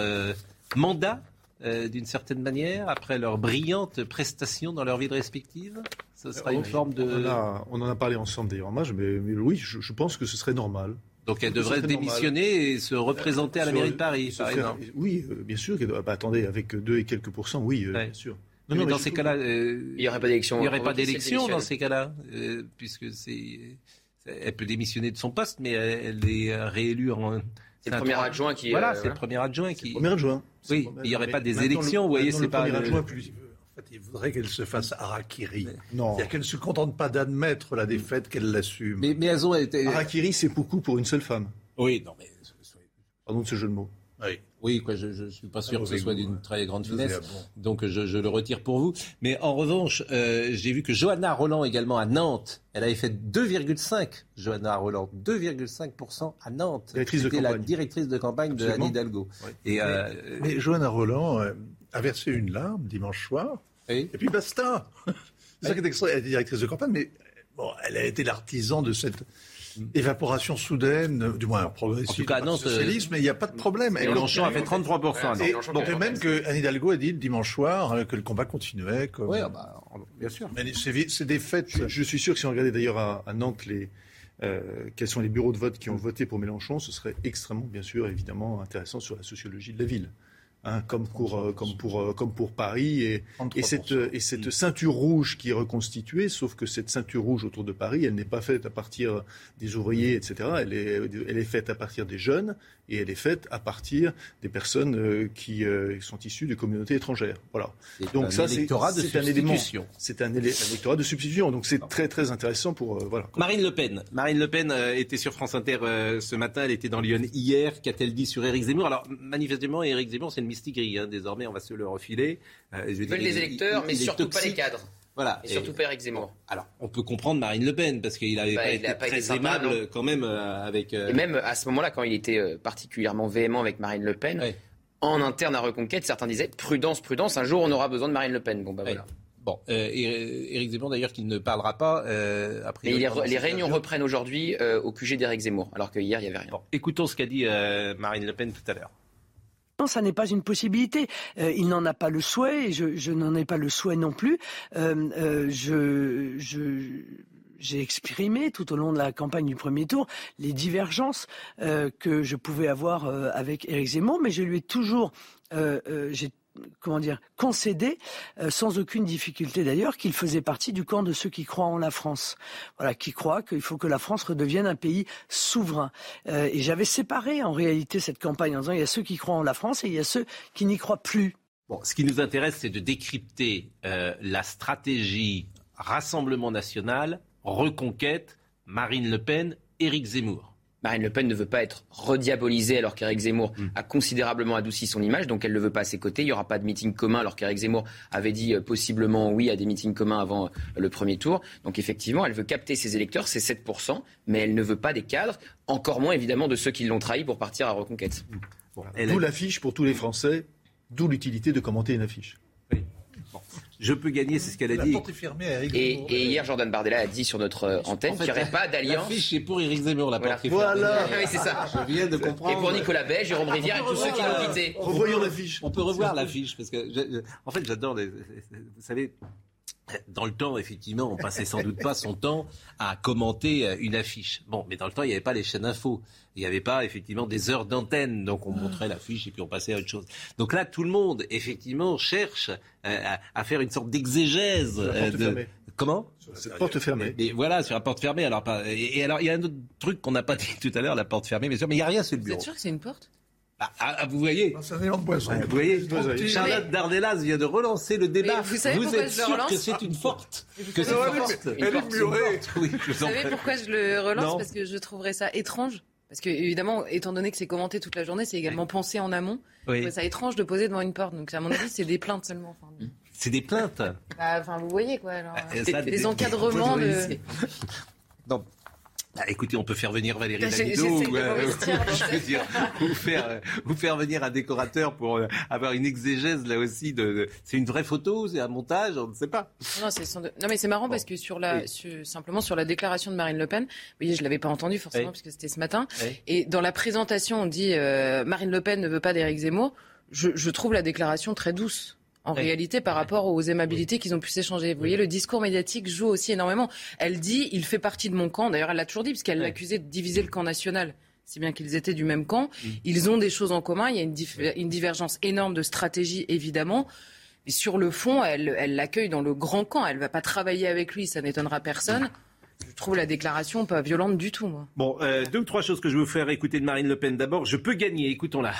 mandat d'une certaine manière après leur brillante prestation dans leur vie respective? Ce sera une forme de... On en a, parlé ensemble d'ailleurs en match, mais, oui, je pense que ce serait normal. Donc elle devrait démissionner et se représenter à la mairie de Paris, par exemple. Oui, euh, bien sûr. Bah, attendez, avec 2 et quelques pourcents, oui, euh, bien sûr. Non, mais dans ces cas-là, euh, il n'y aurait pas d'élection. Il n'y aurait pas d'élection dans ces cas-là, puisque c'est, elle peut démissionner de son poste, mais elle, est réélue en. C'est le premier adjoint qui. Voilà, c'est le premier adjoint qui. Premier adjoint. Oui, il n'y aurait pas des élections, vous voyez, c'est pas. Le premier adjoint plus il voudrait qu'elle se fasse harakiri. Non. C'est-à-dire qu'elle ne se contente pas d'admettre la défaite, qu'elle l'assume. Mais, mais elles ont été. Harakiri, c'est beaucoup pour une seule femme. Oui, non, mais. Pardon de ce jeu de mots. Oui. Oui, quoi, je ne suis pas sûr que ce soit d'une très grande finesse, donc je, je, le retire pour vous. Mais en revanche, euh, j'ai vu que Johanna Roland également à Nantes, elle avait fait 2,5, Johanna Roland, 2,5% à Nantes. C'était la directrice de campagne de Anne Hidalgo. Et, euh, mais, Johanna Roland euh, a versé une larme dimanche soir et puis basta. C'est ça qui est extra. Elle était directrice de campagne, mais bon, elle a été l'artisan de cette évaporation soudaine, du moins progressive, en tout cas, non, socialisme, mais il n'y a pas de problème. Mélenchon a fait 33%. Et, donc, même que Anne Hidalgo a dit le dimanche soir euh, que le combat continuait. Oui, ah bah, bien sûr. Mais c'est des faits. Je, suis sûr que si on regardait d'ailleurs à, Nantes les, euh, quels sont les bureaux de vote qui ont voté pour Mélenchon, ce serait extrêmement, bien sûr, évidemment, intéressant sur la sociologie de la ville. Hein, comme, pour, euh, comme, pour, euh, comme pour Paris. Et, et, cette, et cette ceinture rouge qui est reconstituée, sauf que cette ceinture rouge autour de Paris, elle n'est pas faite à partir des ouvriers, etc. Elle est, elle est faite à partir des jeunes et elle est faite à partir des personnes euh, qui sont issues de communautés étrangères. Voilà. Donc ça, c'est un élément. C'est un, électorat de substitution. Donc c'est très très intéressant pour voilà. Marine Le Pen. Marine Le Pen était sur France Inter ce matin. Elle était dans Lyon hier. Qu'a-t-elle dit sur Éric Zemmour? Alors manifestement, Éric Zemmour, c'est une mystique hein. Désormais, on va se le refiler. Euh, Ils veulent les électeurs, mais surtout pas les cadres. Voilà. Et, surtout pas Eric Zemmour. alors, on peut comprendre Marine Le Pen, parce qu'il n'avait bah, pas, été très aimable quand même euh, avec... Euh, et même à ce moment-là, quand il était particulièrement véhément avec Marine Le Pen, en interne à Reconquête, certains disaient prudence, prudence, un jour on aura besoin de Marine Le Pen. Bon, bah voilà. Bon, Éric Zemmour d'ailleurs qu'il ne parlera pas après. les, les réunions reprennent aujourd'hui au QG d'Éric Zemmour, alors que hier il n'y avait rien. écoutons ce qu'a dit Marine Le Pen tout à l'heure. Non, ça n'est pas une possibilité. Euh, il n'en a pas le souhait, et je, n'en ai pas le souhait non plus. Euh, euh, je, j'ai exprimé tout au long de la campagne du premier tour les divergences que je pouvais avoir avec Éric Zemmour, mais je lui ai toujours, j'ai comment dire, concédé, euh, sans aucune difficulté d'ailleurs, qu'il faisait partie du camp de ceux qui croient en la France. Voilà, qui croient qu'il faut que la France redevienne un pays souverain. Euh, et j'avais séparé en réalité cette campagne en disant il y a ceux qui croient en la France et il y a ceux qui n'y croient plus. Bon, ce qui nous intéresse, c'est de décrypter euh, la stratégie Rassemblement national, reconquête, Marine Le Pen, Éric Zemmour. Marine Le Pen ne veut pas être rediabolisée alors qu'Éric Zemmour mm. a considérablement adouci son image, donc elle ne veut pas à ses côtés. Il n'y aura pas de meeting commun alors qu'Éric Zemmour avait dit euh, possiblement oui à des meetings communs avant euh, le premier tour. Donc effectivement, elle veut capter ses électeurs, c'est 7%, mais elle ne veut pas des cadres, encore moins évidemment de ceux qui l'ont trahi pour partir à Reconquête. D'où l'affiche pour tous les Français, d'où l'utilité de commenter une affiche. Je peux gagner, c'est ce qu'elle a dit. Et, et, hier, Jordan Bardella a dit sur notre euh, antenne qu'il n'y aurait pas d'alliance. L'affiche est pour Éric Zemmour, la porte Voilà. voilà. oui, c'est ça. Je viens de comprendre. Et pour Nicolas Bay, Jérôme Rivière et tous ceux qui l'ont quitté. Revoyons l'affiche. On peut revoir l'affiche parce que, en fait, j'adore. Vous savez, dans le temps, effectivement, on passait sans doute pas son temps à commenter euh, une affiche. Bon, mais dans le temps, il n'y avait pas les chaînes info. Il n'y avait pas, effectivement, des heures d'antenne. Donc, on montrait l'affiche et puis on passait à autre chose. Donc là, tout le monde, effectivement, cherche euh, à, faire une sorte d'exégèse. Euh, de... Comment Sur la porte fermée. Et voilà, sur la porte fermée. Alors, et, alors, il y a un autre truc qu'on n'a pas dit tout à l'heure, la porte fermée, mais il n'y a rien sur le bureau. Vous êtes sûr que c'est une porte? Ah, ah, vous voyez C'est un élan de poisson. Vous voyez Charlotte Dardelas vient de relancer le débat. vous savez vous êtes sûr que c'est une forte Que c'est forte Elle est murée. Oui, vous savez pourquoi je le relance Parce que je trouverais ça étrange. Parce que, évidemment, étant donné que c'est commenté toute la journée, c'est également pensé en amont. Oui. Je trouve ça étrange de poser devant une porte. Donc, à mon avis, c'est des plaintes seulement. c'est des plaintes bah, Enfin, vous voyez, quoi. Alors, des, encadrements de. Non. Ah, écoutez, on peut faire venir Valérie Damido ou, euh, dire, ou, faire, ou faire venir un décorateur pour euh, avoir une exégèse là aussi. De, c'est une vraie photo, c'est un montage, on ne sait pas. Non, non mais c'est marrant parce que sur la, simplement sur la déclaration de Marine Le Pen, vous voyez, je l'avais pas entendu forcément parce que c'était ce matin. Et dans la présentation, on dit euh, Marine Le Pen ne veut pas d'Éric Zemmour. Je, je trouve la déclaration très douce en réalité par rapport aux aimabilités qu'ils ont pu s'échanger. Vous voyez, le discours médiatique joue aussi énormément. Elle dit, il fait partie de mon camp. D'ailleurs, elle l'a toujours dit, puisqu'elle l'accusait de diviser le camp national si bien qu'ils étaient du même camp. Mm. Ils ont des choses en commun. Il y a une, une divergence énorme de stratégie, évidemment. Mais sur le fond, elle l'accueille dans le grand camp. Elle ne va pas travailler avec lui, ça n'étonnera personne. Je trouve la déclaration pas violente du tout. Moi. Bon, euh, deux ou trois choses que je veux vous faire écouter de Marine Le Pen. D'abord, je peux gagner. Écoutons-la.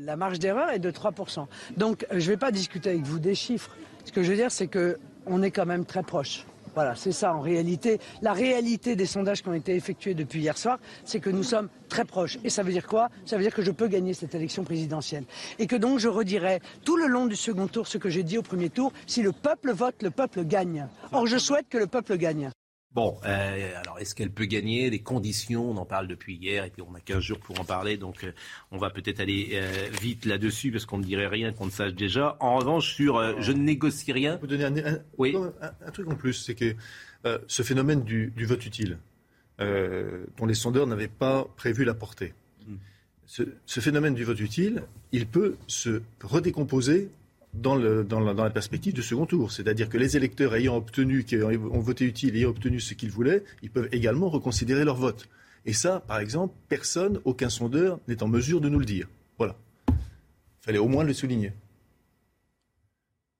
La marge d'erreur est de 3%. Donc je ne vais pas discuter avec vous des chiffres. Ce que je veux dire, c'est qu'on est quand même très proche. Voilà, c'est ça en réalité. La réalité des sondages qui ont été effectués depuis hier soir, c'est que nous sommes très proches. Et ça veut dire quoi? Ça veut dire que je peux gagner cette élection présidentielle. Et que donc je redirai tout le long du second tour ce que j'ai dit au premier tour. Si le peuple vote, le peuple gagne. Or, je souhaite que le peuple gagne. Bon, euh, alors est-ce qu'elle peut gagner? Les conditions, on en parle depuis hier et puis on a 15 jours pour en parler, donc euh, on va peut-être aller euh, vite là-dessus parce qu'on ne dirait rien qu'on ne sache déjà. En revanche, sur je ne négocie rien. Vous donner un, oui. un, truc en plus, c'est que ce phénomène du, vote utile, dont les sondeurs n'avaient pas prévu la portée, hmm. ce phénomène du vote utile, il peut se redécomposer dans, la, perspective du second tour. C'est-à-dire que les électeurs ayant obtenu, qui ont voté utile, ayant obtenu ce qu'ils voulaient, ils peuvent également reconsidérer leur vote. Et ça, par exemple, personne, aucun sondeur n'est en mesure de nous le dire. Voilà. Il fallait au moins le souligner.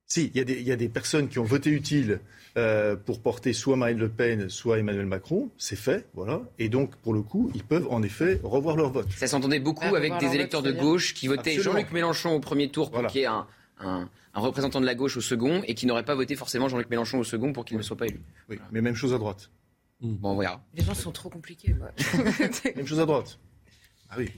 Si, il y, a des personnes qui ont voté utile euh, pour porter soit Marine Le Pen, soit Emmanuel Macron. C'est fait, voilà. Et donc, pour le coup, ils peuvent en effet revoir leur vote. Ça s'entendait beaucoup ah, avec des électeurs de gauche qui votaient Jean-Luc Mélenchon au premier tour pour qu'il y ait un, un, représentant de la gauche au second et qui n'aurait pas voté forcément Jean-Luc Mélenchon au second pour qu'il ne soit pas élu. Oui, mais même chose à droite. Bon, on verra. Les gens sont trop compliqués. même chose à droite. Ah oui.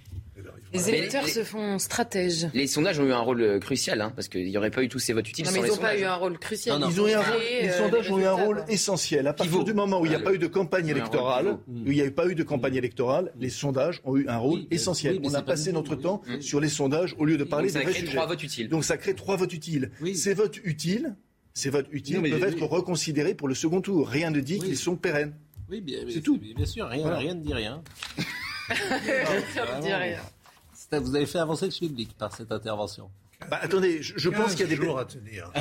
Les électeurs se font stratèges. Les sondages ont eu un rôle euh, crucial, hein, parce qu'il n'y aurait pas eu tous ces votes utiles. Non, mais ils n'ont pas eu un rôle crucial. Ils ont eu un rôle, les euh, sondages ont eu un rôle essentiel. À partir du moment où il n'y a pas eu de campagne électorale, où il n'y a pas eu de campagne électorale, les sondages ont eu un rôle essentiel. On a passé notre temps sur les sondages au lieu de parler des vrais sujets. trois votes utiles. Donc ça crée trois votes utiles. Ces votes utiles, ces votes utiles peuvent être reconsidérés pour le second tour. Rien ne dit qu'ils sont pérennes. Oui, c'est tout. Bien sûr, rien, rien ne dit rien. rien ne dit rien. Vous avez fait avancer le public par cette intervention. Bah, attendez, je, pense qu'il y a des jours à tenir.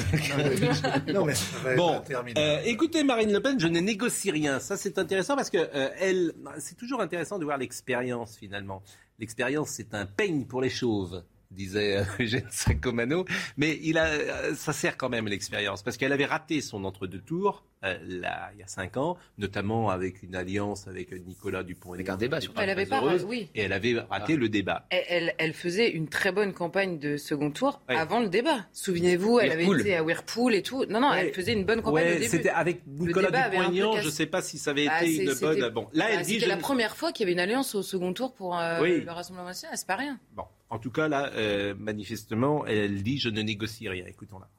non, mais bon, euh, écoutez Marine Le Pen, je ne négocie rien. Ça c'est intéressant parce que euh, elle, c'est toujours intéressant de voir l'expérience finalement. L'expérience c'est un peigne pour les chauves disait euh, Eugène Sacomano. Mais il a, ça sert quand même l'expérience, parce qu'elle avait raté son entre-deux tours euh, là, il y a cinq ans, notamment avec une alliance avec Nicolas Dupont. Avec un débat sur Elle avait pas, oui. Et elle avait raté le débat. Elle, elle, faisait une très bonne campagne de second tour avant le débat. Souvenez-vous, elle avait été à Whirlpool et tout. Non, non, elle faisait une bonne campagne au début. C'était avec Nicolas Dupont-Aignan, je ne sais pas si ça avait bah, été une bonne... Bon, là, elle bah, dit... C'était la première fois qu'il y avait une alliance au second tour pour euh, le Rassemblement national, c'est pas rien. Bon, en tout cas, là, euh, manifestement, elle dit « je ne négocie rien ». Écoutons-la.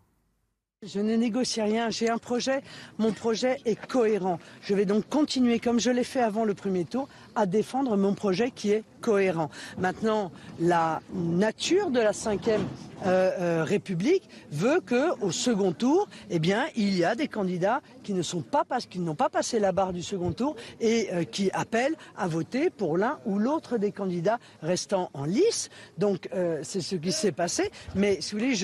Je ne négocie rien, j'ai un projet, mon projet est cohérent. Je vais donc continuer, comme je l'ai fait avant le premier tour, à défendre mon projet qui est cohérent. Maintenant, la nature de la cinquième euh, euh, République veut que, au second tour, eh bien, il y a des candidats qui ne sont pas n'ont pas passé la barre du second tour et euh, qui appellent à voter pour l'un ou l'autre des candidats restant en lice. Donc, c'est ce qui s'est passé. Mais si vous voulez,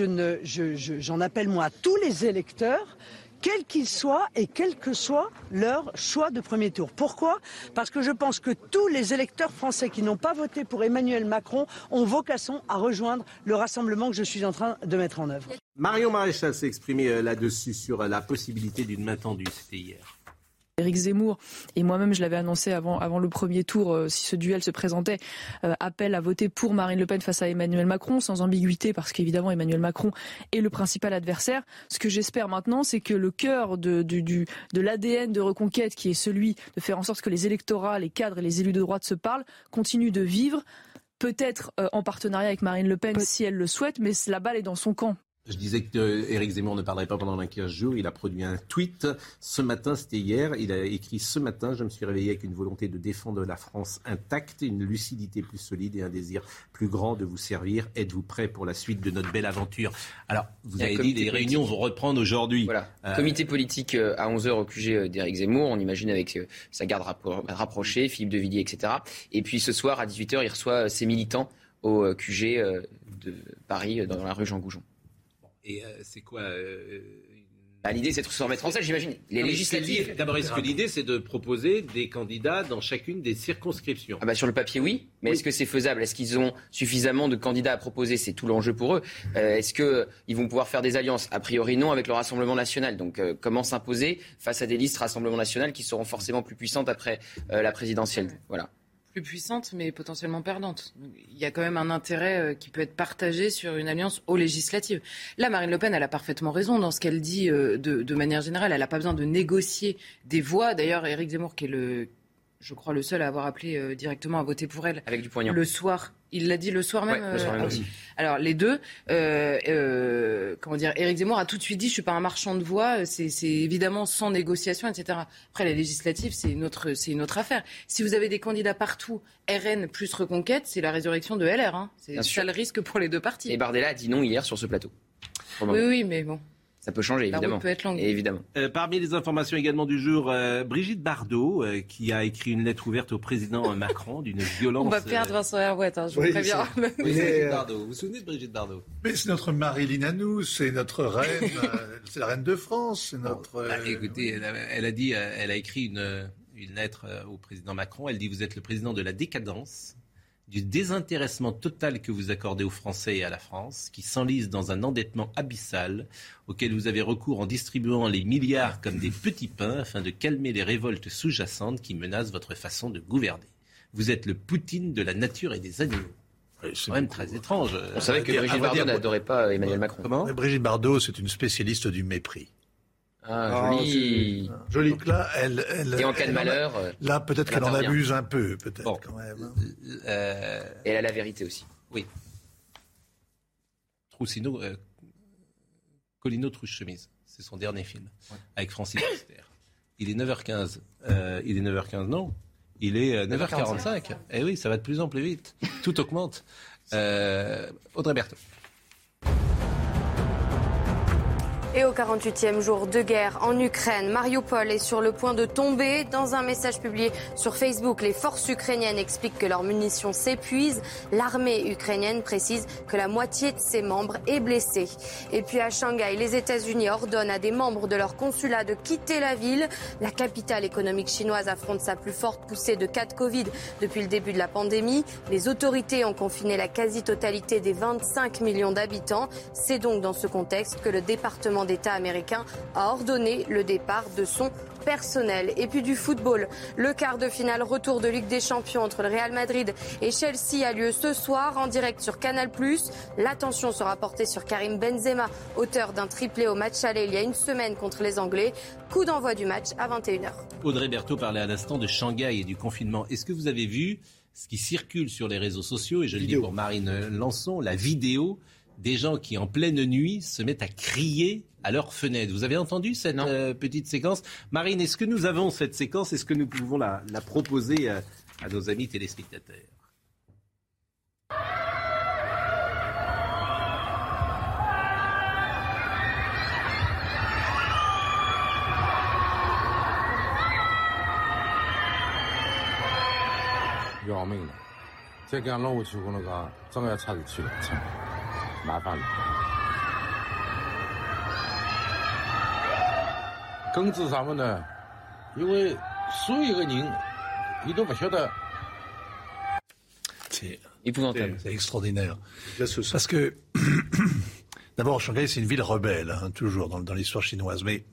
j'en appelle moi à tous les électeurs quels qu'ils soient et quel que soit leur choix de premier tour. Pourquoi? Parce que je pense que tous les électeurs français qui n'ont pas voté pour Emmanuel Macron ont vocation à rejoindre le rassemblement que je suis en train de mettre en œuvre. Marion Maréchal s'est exprimé euh, là-dessus sur euh, la possibilité d'une main tendue, c'était hier. Éric Zemmour, et moi-même je l'avais annoncé avant, avant le premier tour, euh, si ce duel se présentait, euh, appel à voter pour Marine Le Pen face à Emmanuel Macron, sans ambiguïté, parce qu'évidemment Emmanuel Macron est le principal adversaire. Ce que j'espère maintenant, c'est que le cœur de, du, de l'ADN de Reconquête, qui est celui de faire en sorte que les électorats, les cadres et les élus de droite se parlent, continue de vivre, peut-être euh, en partenariat avec Marine Le Pen si elle le souhaite, mais la balle est dans son camp. Je disais que Éric Zemmour ne parlerait pas pendant 15 jours. Il a produit un tweet. Ce matin, c'était hier. Il a écrit Ce matin, je me suis réveillé avec une volonté de défendre la France intacte, une lucidité plus solide et un désir plus grand de vous servir. Êtes-vous prêt pour la suite de notre belle aventure? Alors, vous avez dit les réunions vont reprendre aujourd'hui. Voilà. Euh, comité politique euh, à 11h au QG euh, d'Éric Zemmour. On imagine avec sa garde rapprochée, Philippe de Villiers, etc. Et puis ce soir, à 18h, il reçoit ses militants au QG de Paris, dans la rue Jean Goujon. Et euh, c'est quoi euh, bah, L'idée, c'est de se remettre en scène, j'imagine. Les législatives. D'abord, est-ce que l'idée, c'est de proposer des candidats dans chacune des circonscriptions? Ah bah, Sur le papier, oui. Mais est-ce que c'est faisable? Est-ce qu'ils ont suffisamment de candidats à proposer? C'est tout l'enjeu pour eux. Euh, est-ce qu'ils vont pouvoir faire des alliances? A priori, non, avec le Rassemblement national. Donc, comment s'imposer face à des listes Rassemblement national qui seront forcément plus puissantes après la présidentielle? Voilà plus puissante, mais potentiellement perdante. Il y a quand même un intérêt euh, qui peut être partagé sur une alliance aux législatives. Là, Marine Le Pen, elle a parfaitement raison dans ce qu'elle dit euh, de, de, manière générale. Elle n'a pas besoin de négocier des voix. D'ailleurs, Éric Zemmour, qui est le, je crois, le seul à avoir appelé euh, directement à voter pour elle. Avec du poignard. Le soir. Il l'a dit le soir même. le soir même aussi. Alors les deux, euh, euh, comment dire, Éric Zemmour a tout de suite dit je suis pas un marchand de voix, c'est évidemment sans négociation, etc. Après les législatives, c'est une autre, c'est une autre affaire. Si vous avez des candidats partout, RN plus Reconquête, c'est la résurrection de LR. Hein. C'est ça le risque pour les deux partis. Et Bardella a dit non hier sur ce plateau. Oui, oui, mais bon. Ça peut changer, évidemment. peut être évidemment. Euh, parmi les informations également du jour, euh, Brigitte Bardot, euh, qui a écrit une lettre ouverte au président Macron d'une violence. On va perdre Vincent Herouette, hein, je vous préviens. Vous vous souvenez de Brigitte Bardot? Mais c'est notre Marilyn à nous, c'est notre reine, c'est la reine de France, c'est notre. Bah, écoutez, elle a, dit, elle a écrit une, une lettre au président Macron. Elle dit Vous êtes le président de la décadence du désintéressement total que vous accordez aux Français et à la France, qui s'enlise dans un endettement abyssal auquel vous avez recours en distribuant les milliards comme des petits pains afin de calmer les révoltes sous-jacentes qui menacent votre façon de gouverner. Vous êtes le Poutine de la nature et des animaux. C'est quand même très étrange. On savait que Brigitte Bardot n'adorait pas Emmanuel Macron. Comment? Brigitte Bardot, c'est une spécialiste du mépris. Ah, ah joli. joli. Là, elle, elle, Et en cas de malheur. Euh, là, peut-être qu'elle en abuse un peu, peut-être quand même. Hein. Euh, Et elle a la vérité aussi. Oui. Troussino, euh, Colino Trouche Chemise, c'est son dernier film avec Francis Huster. Il est 9h15. Euh, il est 9h15, non Il est 9h45. Eh oui, ça va de plus en plus vite. Tout augmente. Audrey Berthaud. Et au 48e jour de guerre en Ukraine, Mariupol est sur le point de tomber. Dans un message publié sur Facebook, les forces ukrainiennes expliquent que leurs munitions s'épuisent. L'armée ukrainienne précise que la moitié de ses membres est blessée. Et puis à Shanghai, les États-Unis ordonnent à des membres de leur consulat de quitter la ville. La capitale économique chinoise affronte sa plus forte poussée de cas de Covid depuis le début de la pandémie. Les autorités ont confiné la quasi-totalité des 25 millions d'habitants. C'est donc dans ce contexte que le département d'État américain a ordonné le départ de son personnel. Et puis du football. Le quart de finale retour de Ligue des Champions entre le Real Madrid et Chelsea a lieu ce soir en direct sur Canal+. L'attention sera portée sur Karim Benzema, auteur d'un triplé au match aller il y a une semaine contre les Anglais. Coup d'envoi du match à 21h. Audrey Berthaud parlait à l'instant de Shanghai et du confinement. Est-ce que vous avez vu ce qui circule sur les réseaux sociaux, et je le dis pour Marine Lançon, la vidéo des gens qui, en pleine nuit, se mettent à crier à leur fenêtre. Vous avez entendu cette euh, petite séquence? Marine, est-ce que nous avons cette séquence? Est-ce que nous pouvons la, proposer à nos amis téléspectateurs? C'est épouvantable. C'est extraordinaire. Parce que, d'abord, Shanghai, c'est une ville rebelle, hein, toujours dans, dans l'histoire chinoise, mais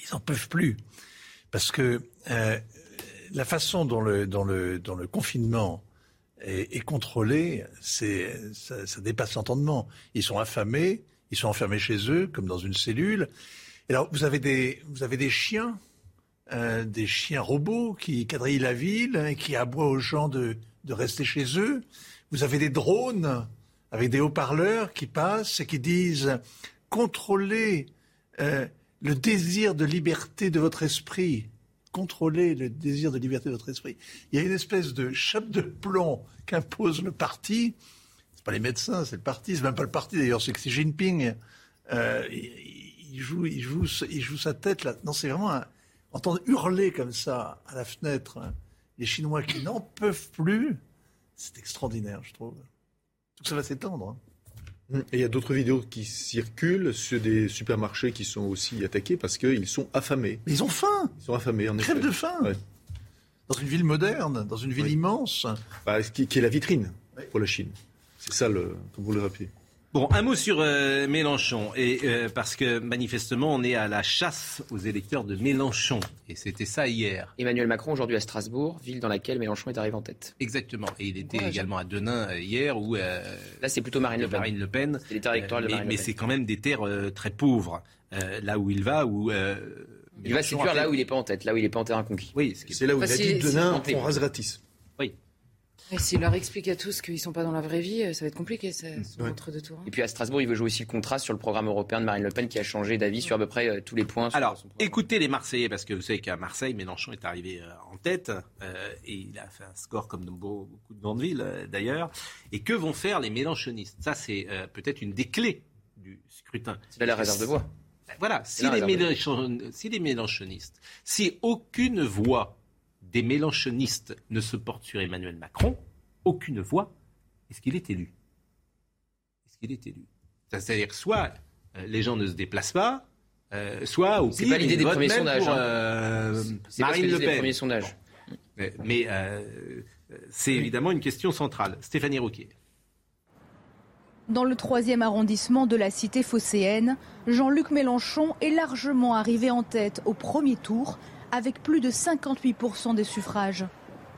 ils n'en peuvent plus. Parce que euh, la façon dont le, dont le, dont le confinement contrôlé, c'est, ça, ça dépasse l'entendement. Ils sont affamés, ils sont enfermés chez eux, comme dans une cellule. Alors, vous avez des, vous avez des chiens, euh, des chiens robots qui quadrillent la ville et qui aboient aux gens de, de rester chez eux. Vous avez des drones avec des haut-parleurs qui passent et qui disent contrôlez euh, le désir de liberté de votre esprit. Contrôlez le désir de liberté de votre esprit. Il y a une espèce de chape de plomb qu'impose le parti. C'est pas les médecins, c'est le parti. C'est même pas le parti d'ailleurs, c'est Xi Jinping. Euh, il, joue, il, joue, il joue sa tête là. Non, c'est vraiment entendre hurler comme ça à la fenêtre hein, les Chinois qui n'en peuvent plus. C'est extraordinaire, je trouve. Tout ça va s'étendre. Hein. Et il y a d'autres vidéos qui circulent sur des supermarchés qui sont aussi attaqués parce qu'ils sont affamés. Mais ils ont faim Ils sont affamés, en Crève de faim Dans une ville moderne, dans une ville immense. Bah, qui, qui, est la vitrine pour la Chine. C'est ça, le, comme vous le rappelez. Bon, un mot sur euh, Mélenchon, et euh, parce que manifestement on est à la chasse aux électeurs de Mélenchon, et c'était ça hier. Emmanuel Macron aujourd'hui à Strasbourg, ville dans laquelle Mélenchon est arrivé en tête. Exactement, et il était également à Denain euh, hier, où là c'est plutôt Marine Le Pen. Marine Le Pen. C'est les terres électorales de Marine mais, Le Pen. Mais c'est quand même des terres très pauvres, là où il va, où il va séduire là où il n'est pas en tête, là où il n'est pas en terrain conquis. Oui, c'est là où il a dit Denain, on rase gratis. Oui. Et s'il leur explique à tous qu'ils ne sont pas dans la vraie vie, ça va être compliqué, ce ouais. entre deux tours. Et puis à Strasbourg, il veut jouer aussi le contraste sur le programme européen de Marine Le Pen qui a changé d'avis sur à peu près euh, tous les points. Alors, écoutez les Marseillais, parce que vous savez qu'à Marseille, Mélenchon est arrivé euh, en tête, euh, et il a fait un score comme dans beaucoup de grandes villes euh, d'ailleurs. Et que vont faire les Mélenchonistes? Ça, c'est euh, peut-être une des clés du scrutin. C'est la réserve de voix. Voilà, si les, Mélenchon, si les Mélenchonistes, si aucune voix des Mélenchonistes ne se porte sur Emmanuel Macron, aucune voix, est-ce qu'il est élu Est-ce qu'il est élu C'est-à-dire soit euh, les gens ne se déplacent pas, euh, soit au pire, pas l'idée des premiers sondages. Pour, euh, Marine Le Pen. Des premiers sondages. Mais, mais euh, c'est évidemment une question centrale. Stéphanie Rouquier. Dans le troisième arrondissement de la cité phocéenne, Jean-Luc Mélenchon est largement arrivé en tête au premier tour avec plus de 58% des suffrages.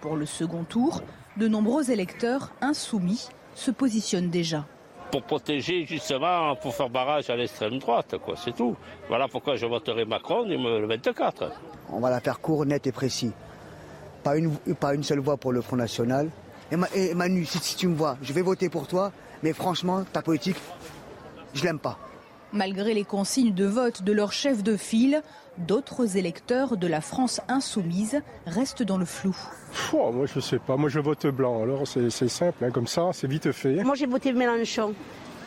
Pour le second tour, de nombreux électeurs insoumis se positionnent déjà. Pour protéger justement, pour faire barrage à l'extrême droite, quoi, c'est tout. Voilà pourquoi je voterai Macron le 24. On va la faire court, net et précis. Pas une, pas une seule voix pour le Front National. Et, Ma, et Manu, si, si tu me vois, je vais voter pour toi, mais franchement, ta politique, je l'aime pas. Malgré les consignes de vote de leur chef de file, d'autres électeurs de la France insoumise restent dans le flou. Oh, moi je sais pas, moi je vote blanc, alors c'est simple, hein, comme ça, c'est vite fait. Moi j'ai voté Mélenchon,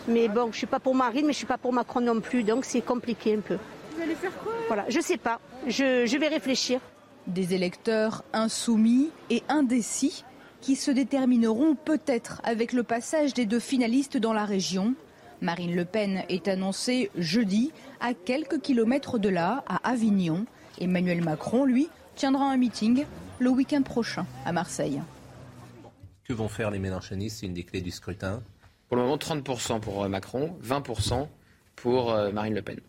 mais bon, je suis pas pour Marine, mais je suis pas pour Macron non plus, donc c'est compliqué un peu. Vous allez faire quoi? Voilà, je sais pas, je, je vais réfléchir. Des électeurs insoumis et indécis qui se détermineront peut-être avec le passage des deux finalistes dans la région. Marine Le Pen est annoncée jeudi à quelques kilomètres de là, à Avignon. Emmanuel Macron, lui, tiendra un meeting le week-end prochain à Marseille. Que vont faire les Mélenchonistes? C'est une des clés du scrutin. Pour le moment, 30% pour Macron, 20% pour euh, Marine Le Pen.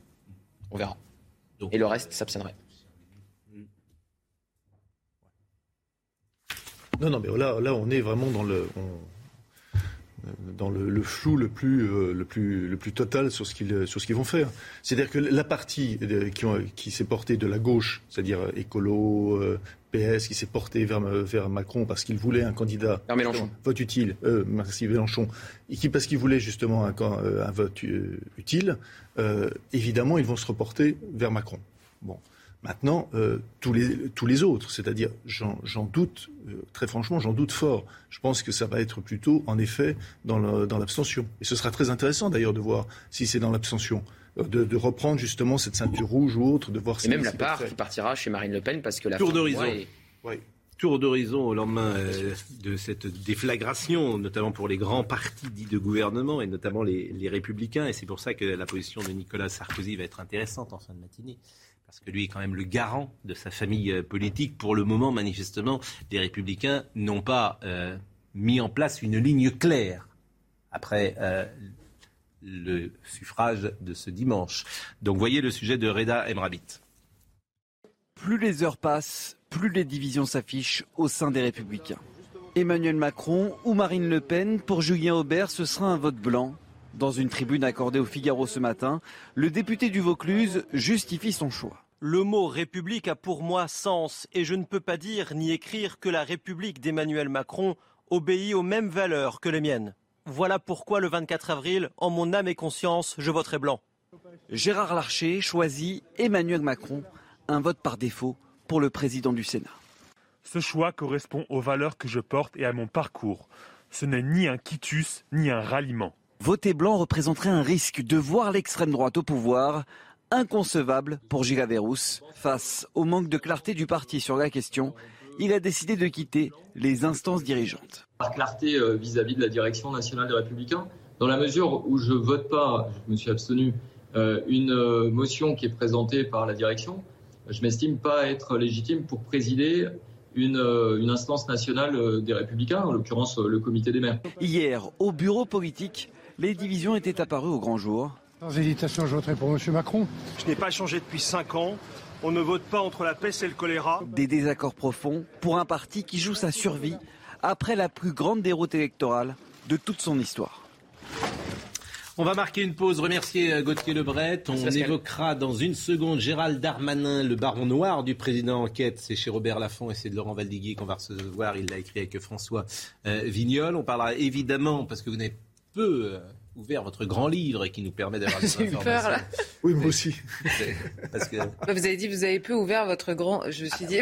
On verra. Donc, Et le reste s'abstiendrait. Non, non, mais là, là on est vraiment dans le, on, dans le, le, flou le plus, euh, le plus, le plus total sur ce qu'ils, qu'ils vont faire. C'est-à-dire que la partie qui, ont, qui s'est portée de la gauche, c'est-à-dire écolo, euh, PS, qui s'est portée vers, vers Macron parce qu'il voulait un candidat Mélenchon. vote utile, euh, merci Mélenchon, et qui parce qu'il voulait justement un, un vote utile, évidemment ils vont se reporter vers Macron. Bon. Maintenant, euh, tous, les, tous les autres, c'est-à-dire, j'en doute, euh, très franchement, j'en doute fort. Je pense que ça va être plutôt, en effet, dans l'abstention. Et ce sera très intéressant d'ailleurs de voir si c'est dans l'abstention. De, de, reprendre justement cette ceinture rouge ou autre, de voir Et si même la part qui partira chez Marine Le Pen parce que la Tour d'horizon. Est... Oui. Tour d'horizon au lendemain euh, de cette déflagration, notamment pour les grands partis dits de gouvernement et notamment les, les Républicains. Et c'est pour ça que la position de Nicolas Sarkozy va être intéressante en fin de matinée parce que lui est quand même le garant de sa famille politique. Pour le moment, manifestement, les républicains n'ont pas euh, mis en place une ligne claire après euh, le suffrage de ce dimanche. Donc voyez le sujet de Reda Emrabit. Plus les heures passent, plus les divisions s'affichent au sein des républicains. Emmanuel Macron ou Marine Le Pen, pour Julien Aubert, ce sera un vote blanc. Dans une tribune accordée au Figaro ce matin, le député du Vaucluse justifie son choix. Le mot République a pour moi sens et je ne peux pas dire ni écrire que la République d'Emmanuel Macron obéit aux mêmes valeurs que les miennes. voilà pourquoi le 24 avril, en mon âme et conscience, je voterai blanc. Gérard Larcher choisit Emmanuel Macron, un vote par défaut pour le président du Sénat. Ce choix correspond aux valeurs que je porte et à mon parcours. Ce n'est ni un quitus, ni un ralliement. Voter blanc représenterait un risque de voir l'extrême droite au pouvoir, inconcevable pour Gilles Verrousse. Face au manque de clarté du parti sur la question, il a décidé de quitter les instances dirigeantes. Par clarté euh, vis-à-vis de la direction nationale des Républicains, dans la mesure où je vote pas, je me suis abstenu, euh, une euh, motion qui est présentée par la direction, je m'estime pas être légitime pour présider une, une, instance nationale des Républicains, en l'occurrence le comité des maires. Hier, au bureau politique, les divisions étaient apparues au grand jour. Sans hésitation, je voterai pour M. Macron. Je n'ai pas changé depuis 5 ans. On ne vote pas entre la peste et le choléra. Des désaccords profonds pour un parti qui joue sa survie après la plus grande déroute électorale de toute son histoire. On va marquer une pause, remercier euh, Gauthier Lebret. On évoquera dans une seconde Gérald Darmanin, le baron noir du président enquête. C'est chez Robert Laffont et c'est de Laurent Valdiguier qu'on va recevoir. Il l'a écrit avec François euh, Vignol. On parlara évidemment, parce que vous n'avez peu euh, ouvert votre grand livre et qui nous permet d'avoir des informations. Peur, là. Oui, moi aussi. Parce que... Bah, vous avez dit vous avez peu ouvert votre grand. Je me suis dit.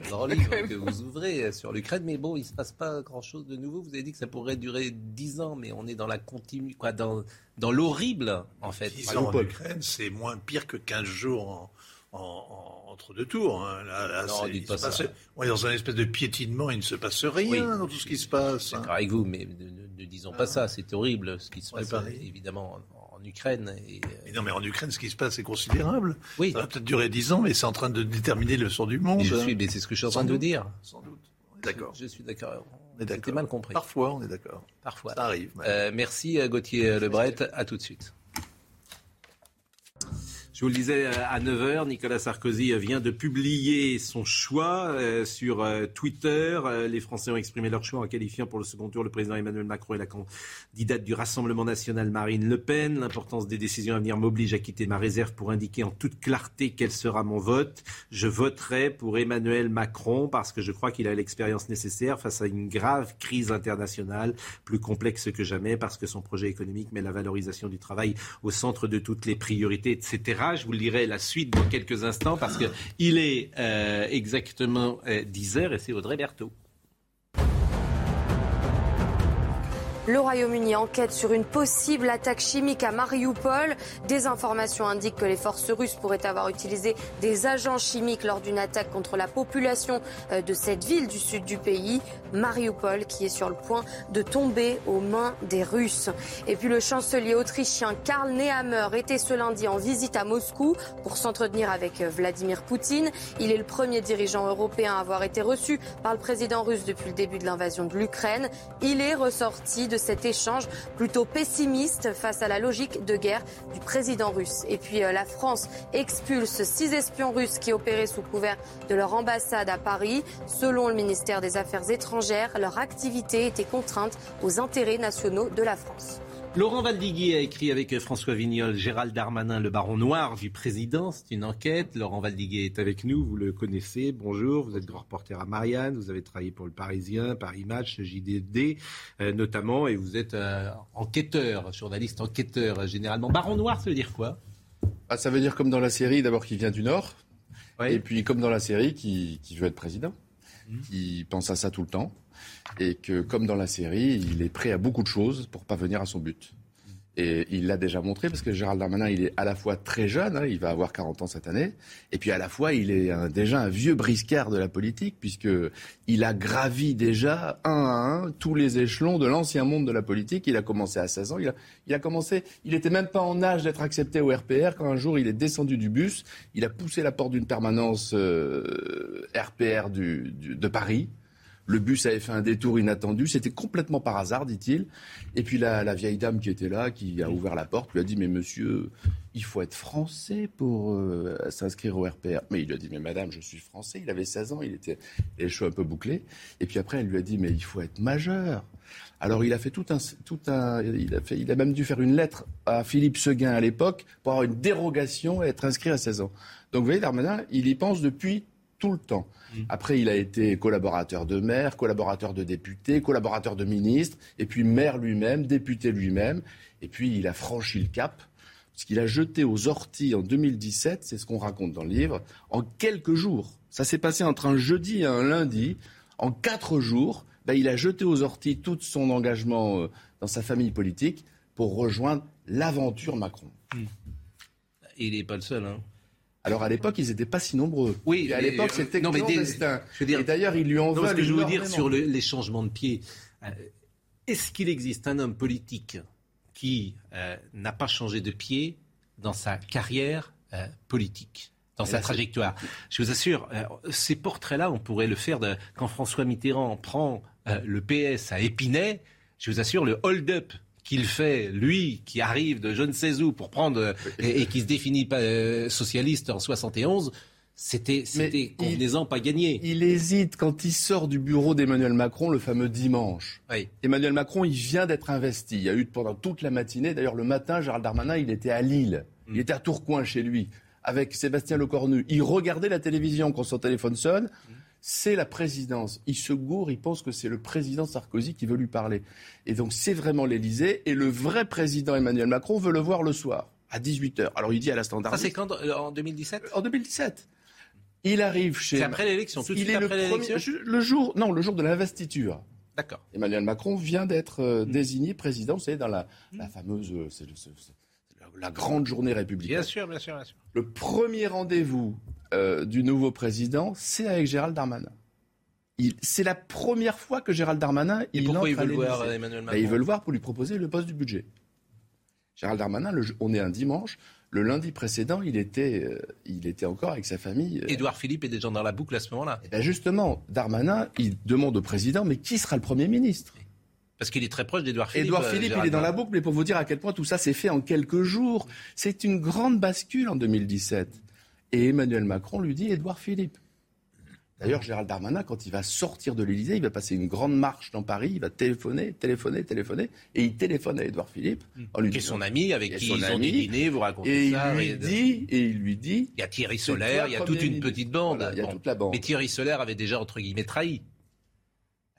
grand livre que vous ouvrez sur l'Ukraine, mais bon, il se passe pas grand-chose de nouveau. Vous avez dit que ça pourrait durer 10 ans, mais on est dans la continue, quoi, dans dans l'horrible en fait. 10 ans en Ukraine, c'est moins pire que 15 jours en, entre deux tours. Hein. Là, non, dites pas ça. on est dans un espèce de piétinement, il ne se passe rien dans tout ce qui se passe. D'accord avec vous, mais ne, disons pas ça. C'est horrible ce qui se passe, évidemment, en, Ukraine. Et, euh, non, mais en Ukraine, ce qui se passe, c'est considérable. Oui. Ça va peut-être durer dix ans, mais c'est en train de déterminer le sort du monde. je suis, mais c'est ce que je suis en train de dire. Sans doute. D'accord. Je, suis d'accord. On est d'accord. mal compris. Parfois, on est d'accord. Parfois. Ça arrive. Euh, merci Gauthier Lebret. À tout de suite. Je vous le disais euh, à 9h, Nicolas Sarkozy vient de publier son choix euh, sur euh, Twitter. Les Français ont exprimé leur choix en qualifiant pour le second tour le président Emmanuel Macron et la candidate du Rassemblement national Marine Le Pen. L'importance des décisions à venir m'oblige à quitter ma réserve pour indiquer en toute clarté quel sera mon vote. Je voterai pour Emmanuel Macron parce que je crois qu'il a l'expérience nécessaire face à une grave crise internationale, plus complexe que jamais, parce que son projet économique met la valorisation du travail au centre de toutes les priorités, etc. Je vous dirai la suite dans quelques instants parce qu'il est euh, exactement 10 euh, heures et c'est Audrey Berthaud. Le Royaume-Uni enquête sur une possible attaque chimique à Mariupol. Des informations indiquent que les forces russes pourraient avoir utilisé des agents chimiques lors d'une attaque contre la population euh, de cette ville du sud du pays, Mariupol, qui est sur le point de tomber aux mains des Russes. Et puis le chancelier autrichien Karl Nehammer était ce lundi en visite à Moscou pour s'entretenir avec Vladimir Poutine. Il est le premier dirigeant européen à avoir été reçu par le président russe depuis le début de l'invasion de l'Ukraine. Il est ressorti de cet échange plutôt pessimiste face à la logique de guerre du président russe. Et puis euh, la France expulse six espions russes qui opéraient sous couvert de leur ambassade à Paris. Selon le ministère des Affaires étrangères, leur activité était contrainte aux intérêts nationaux de la France. Laurent Valdiguier a écrit avec François Vignol, Gérald Darmanin, le baron noir du président. C'est une enquête. Laurent Valdiguier est avec nous, vous le connaissez. Bonjour, vous êtes grand reporter à Marianne, vous avez travaillé pour le Parisien, Paris Match, JDD euh, notamment, et vous êtes euh, enquêteur, journaliste enquêteur généralement. Baron noir, ça veut dire quoi? Ah, Ça veut dire comme dans la série, d'abord qui vient du Nord, et puis comme dans la série qui, qui veut être président. Mmh. Il pense à ça tout le temps et que, comme dans la série, il est prêt à beaucoup de choses pour parvenir à son but. Et il l'a déjà montré parce que Gérald Darmanin, il est à la fois très jeune, hein, il va avoir 40 ans cette année, et puis à la fois, il est déjà un vieux briscard de la politique puisque il a gravi déjà un à un tous les échelons de l'ancien monde de la politique. Il a commencé à 16 ans, il a, il a commencé, il était même pas en âge d'être accepté au RPR quand un jour il est descendu du bus, il a poussé la porte d'une permanence euh, RPR du, de Paris. Le bus avait fait un détour inattendu. C'était complètement par hasard, dit-il. Et puis la, vieille dame qui était là, qui a ouvert la porte, lui a dit Mais monsieur, il faut être français pour euh, s'inscrire au RPR. Mais il lui a dit Mais madame, je suis français. Il avait 16 ans, il était les cheveux un peu bouclés. Et puis après, elle lui a dit Mais il faut être majeur. Alors il a fait tout un, tout un, il a fait, il a même dû faire une lettre à Philippe Seguin à l'époque pour avoir une dérogation et être inscrit à 16 ans. Donc vous voyez, Darmanin, il y pense depuis tout le temps. Mm. Après, il a été collaborateur de maire, collaborateur de député, collaborateur de ministre, et puis maire lui-même, député lui-même. Et puis, il a franchi le cap, puisqu'il a jeté aux orties en 2017, c'est ce qu'on raconte dans le livre, en quelques jours. Ça s'est passé entre un jeudi et un lundi. En quatre jours, ben, il a jeté aux orties tout son engagement euh, dans sa famille politique pour rejoindre l'aventure Macron. Mm. Il n'est pas le seul. Hein. Alors à l'époque, ils n'étaient pas si nombreux. Oui, à l'époque, euh, c'était non, mais Je dire, et d'ailleurs, il lui en veut. Ce que je veux dire sur les changements de pied, euh, est-ce qu'il existe un homme politique qui euh, n'a pas changé de pied dans sa carrière politique dans sa trajectoire? Je vous assure, ces portraits-là, on pourrait le faire de, quand François Mitterrand prend le PS à Épinay. Je vous assure, le hold-up qu'il fait, lui, qui arrive de je ne sais où pour prendre et, qui se définit pas euh, socialiste en 71, c'était, convenaisant, pas gagné. Il hésite quand il sort du bureau d'Emmanuel Macron le fameux dimanche. Emmanuel Macron, il vient d'être investi. Il y a eu pendant toute la matinée, d'ailleurs le matin, Gérald Darmanin, il était à Lille. Il mm. était à Tourcoing chez lui, avec Sébastien Lecornu. Il regardait la télévision quand son téléphone sonne. Mm c'est la présidence. Il se gourre, il pense que c'est le président Sarkozy qui veut lui parler. Et donc c'est vraiment l'Élysée. Et le vrai président Emmanuel Macron veut le voir le soir, à 18h. Alors il dit à la standard. Ça c'est quand euh, En 2017 En 2017. Il arrive chez. C'est après l'élection, tout de suite il est après l'élection Le jour, non, le jour de l'investiture. D'accord. Emmanuel Macron vient d'être euh, hmm. désigné président, vous savez, dans la, la fameuse, euh, c'est la grande journée républicaine. Bien sûr, bien sûr, bien sûr. Le premier rendez-vous euh, du nouveau président, c'est avec Gérald Darmanin. C'est la première fois que Gérald Darmanin. Et il pourquoi il veut le voir, Emmanuel ben, Macron Il veut le voir pour lui proposer le poste du budget. Gérald Darmanin, on est un dimanche. Le lundi précédent, il était, euh, il était encore avec sa famille. Euh. Édouard Philippe est déjà dans la boucle à ce moment-là. Eh ben justement, Darmanin, il demande au président, mais qui sera le Premier ministre? Parce qu'il est très proche d'Edouard Philippe. Édouard Philippe, il est dans la boucle, mais pour vous dire à quel point tout ça s'est fait en quelques jours. C'est une grande bascule en 2017. Et Emmanuel Macron lui dit Édouard Philippe. D'ailleurs, Gérald Darmanin, quand il va sortir de l'Élysée, il va passer une grande marche dans Paris, il va téléphoner, téléphoner, téléphoner, et il téléphone à Édouard Philippe. En lui qui est son ami, avec qui ils ont dîné, vous racontez et ça. Il lui dit, et il lui dit... Il y a Thierry Solaire, il y a toute une petite bande. il y a toute la bande. Mais Thierry Solaire avait déjà, entre guillemets, trahi.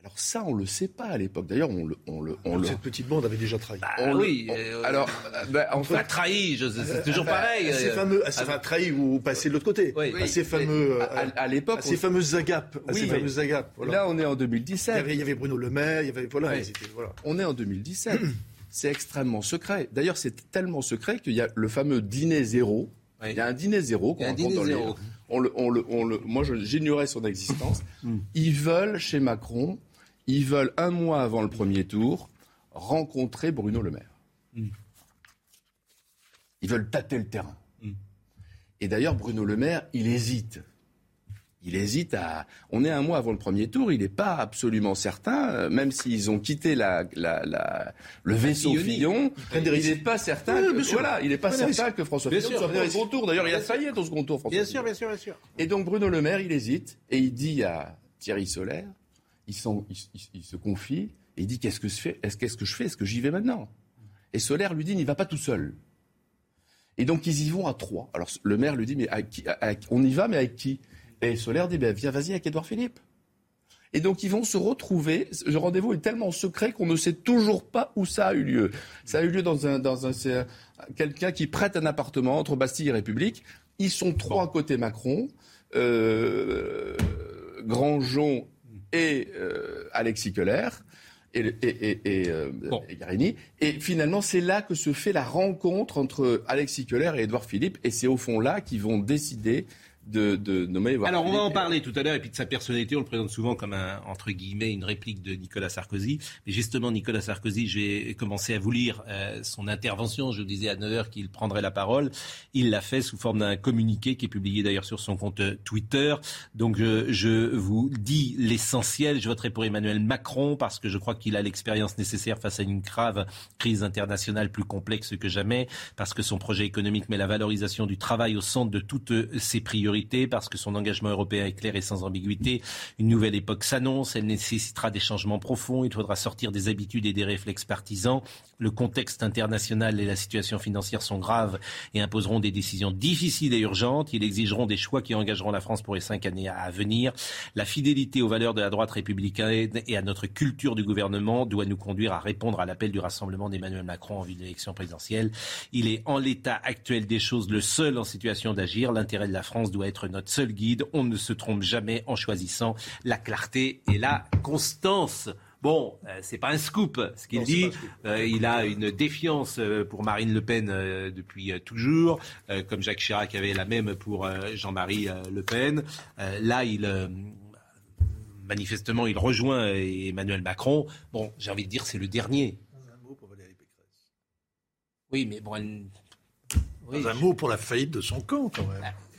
Alors ça, on le sait pas à l'époque. D'ailleurs, on le, on le, on Cette petite bande avait déjà trahi. Bah oui. Euh, alors, bah, en fait, trahi, c'est toujours pareil. Assez euh, fameux, assez, enfin, trahi ou passé de l'autre côté. Oui. Assez fameux. À, l'époque, ces fameuses agapes. Oui, ces fameuses agapes. Là, on est en 2017. Il y avait, Bruno Le Maire. Il y avait voilà, voilà. On est en 2017. c'est extrêmement secret. D'ailleurs, c'est tellement secret qu'il y a le fameux dîner zéro. Il y a un dîner zéro qu'on raconte dans zéro. On le, on le, on le, moi, j'ignorais son existence. Hmm. Ils veulent chez Macron ils veulent, un mois avant le premier tour, rencontrer Bruno Le Maire. Hmm. Ils veulent tâter le terrain. Hmm. Et d'ailleurs, Bruno Le Maire, il hésite. Il hésite à. On est un mois avant le premier tour, il n'est pas absolument certain, euh, même s'ils ont quitté la, le vaisseau Fillon, il n'est pas certain. que, voilà, il n'est pas certain que François Fillon soit au second tour. D'ailleurs, il a failli être au second tour. François bien sûr, bien sûr, bien sûr. Et donc Bruno Le Maire, il hésite et il dit à Thierry Solaire il, se confie et il dit qu'est-ce que je fais? Est-ce qu'est-ce que je fais? Est-ce que j'y vais maintenant? Et Solaire lui dit n'y va pas tout seul. Et donc ils y vont à trois. Alors le maire lui dit mais on y va mais avec qui? Et Solaire dit ben, viens vas-y avec Édouard Philippe. Et donc ils vont se retrouver. Ce rendez-vous est tellement secret qu'on ne sait toujours pas où ça a eu lieu. Ça a eu lieu dans un, dans un, quelqu'un qui prête un appartement entre Bastille et République. Ils sont trois à côté Macron. Euh, Grandjean et euh, Alexis Keller et, et, et, euh, et, Garini. Et finalement, c'est là que se fait la rencontre entre Alexis Keller et Édouard Philippe. Et c'est au fond là qu'ils vont décider de, nommer. Alors, on va en parler tout à l'heure, et puis de sa personnalité, on le présente souvent comme un, entre guillemets, une réplique de Nicolas Sarkozy. Mais justement, Nicolas Sarkozy, j'ai commencé à vous lire euh, son intervention. Je disais à 9h qu'il prendrait la parole. Il l'a fait sous forme d'un communiqué qui est publié d'ailleurs sur son compte Twitter. Donc, je, je vous dis l'essentiel. Je voterai pour Emmanuel Macron parce que je crois qu'il a l'expérience nécessaire face à une grave crise internationale plus complexe que jamais, parce que son projet économique met la valorisation du travail au centre de toutes ses priorités majorité parce que son engagement européen est clair et sans ambiguïté. Une nouvelle époque s'annonce. Elle nécessitera des changements profonds. Il faudra sortir des habitudes et des réflexes partisans. Le contexte international et la situation financière sont graves et imposeront des décisions difficiles et urgentes. Ils exigeront des choix qui engageront la France pour les cinq années à venir. La fidélité aux valeurs de la droite républicaine et à notre culture du gouvernement doit nous conduire à répondre à l'appel du rassemblement d'Emmanuel Macron en vue de l'élection présidentielle. Il est en l'état actuel des choses le seul en situation d'agir. L'intérêt de la France doit être notre seul guide. On ne se trompe jamais en choisissant la clarté et la constance. Bon, euh, c'est pas un scoop ce qu'il dit. Euh, il a une défiance euh, pour Marine Le Pen depuis toujours, comme Jacques Chirac avait la même pour Jean-Marie Le Pen. là, il manifestement, il rejoint Emmanuel Macron. Bon, j'ai envie de dire, c'est le dernier. Un mot pour Valérie Pécresse. Oui, mais bon, elle... Un mot pour la faillite de son camp, quand même. Je,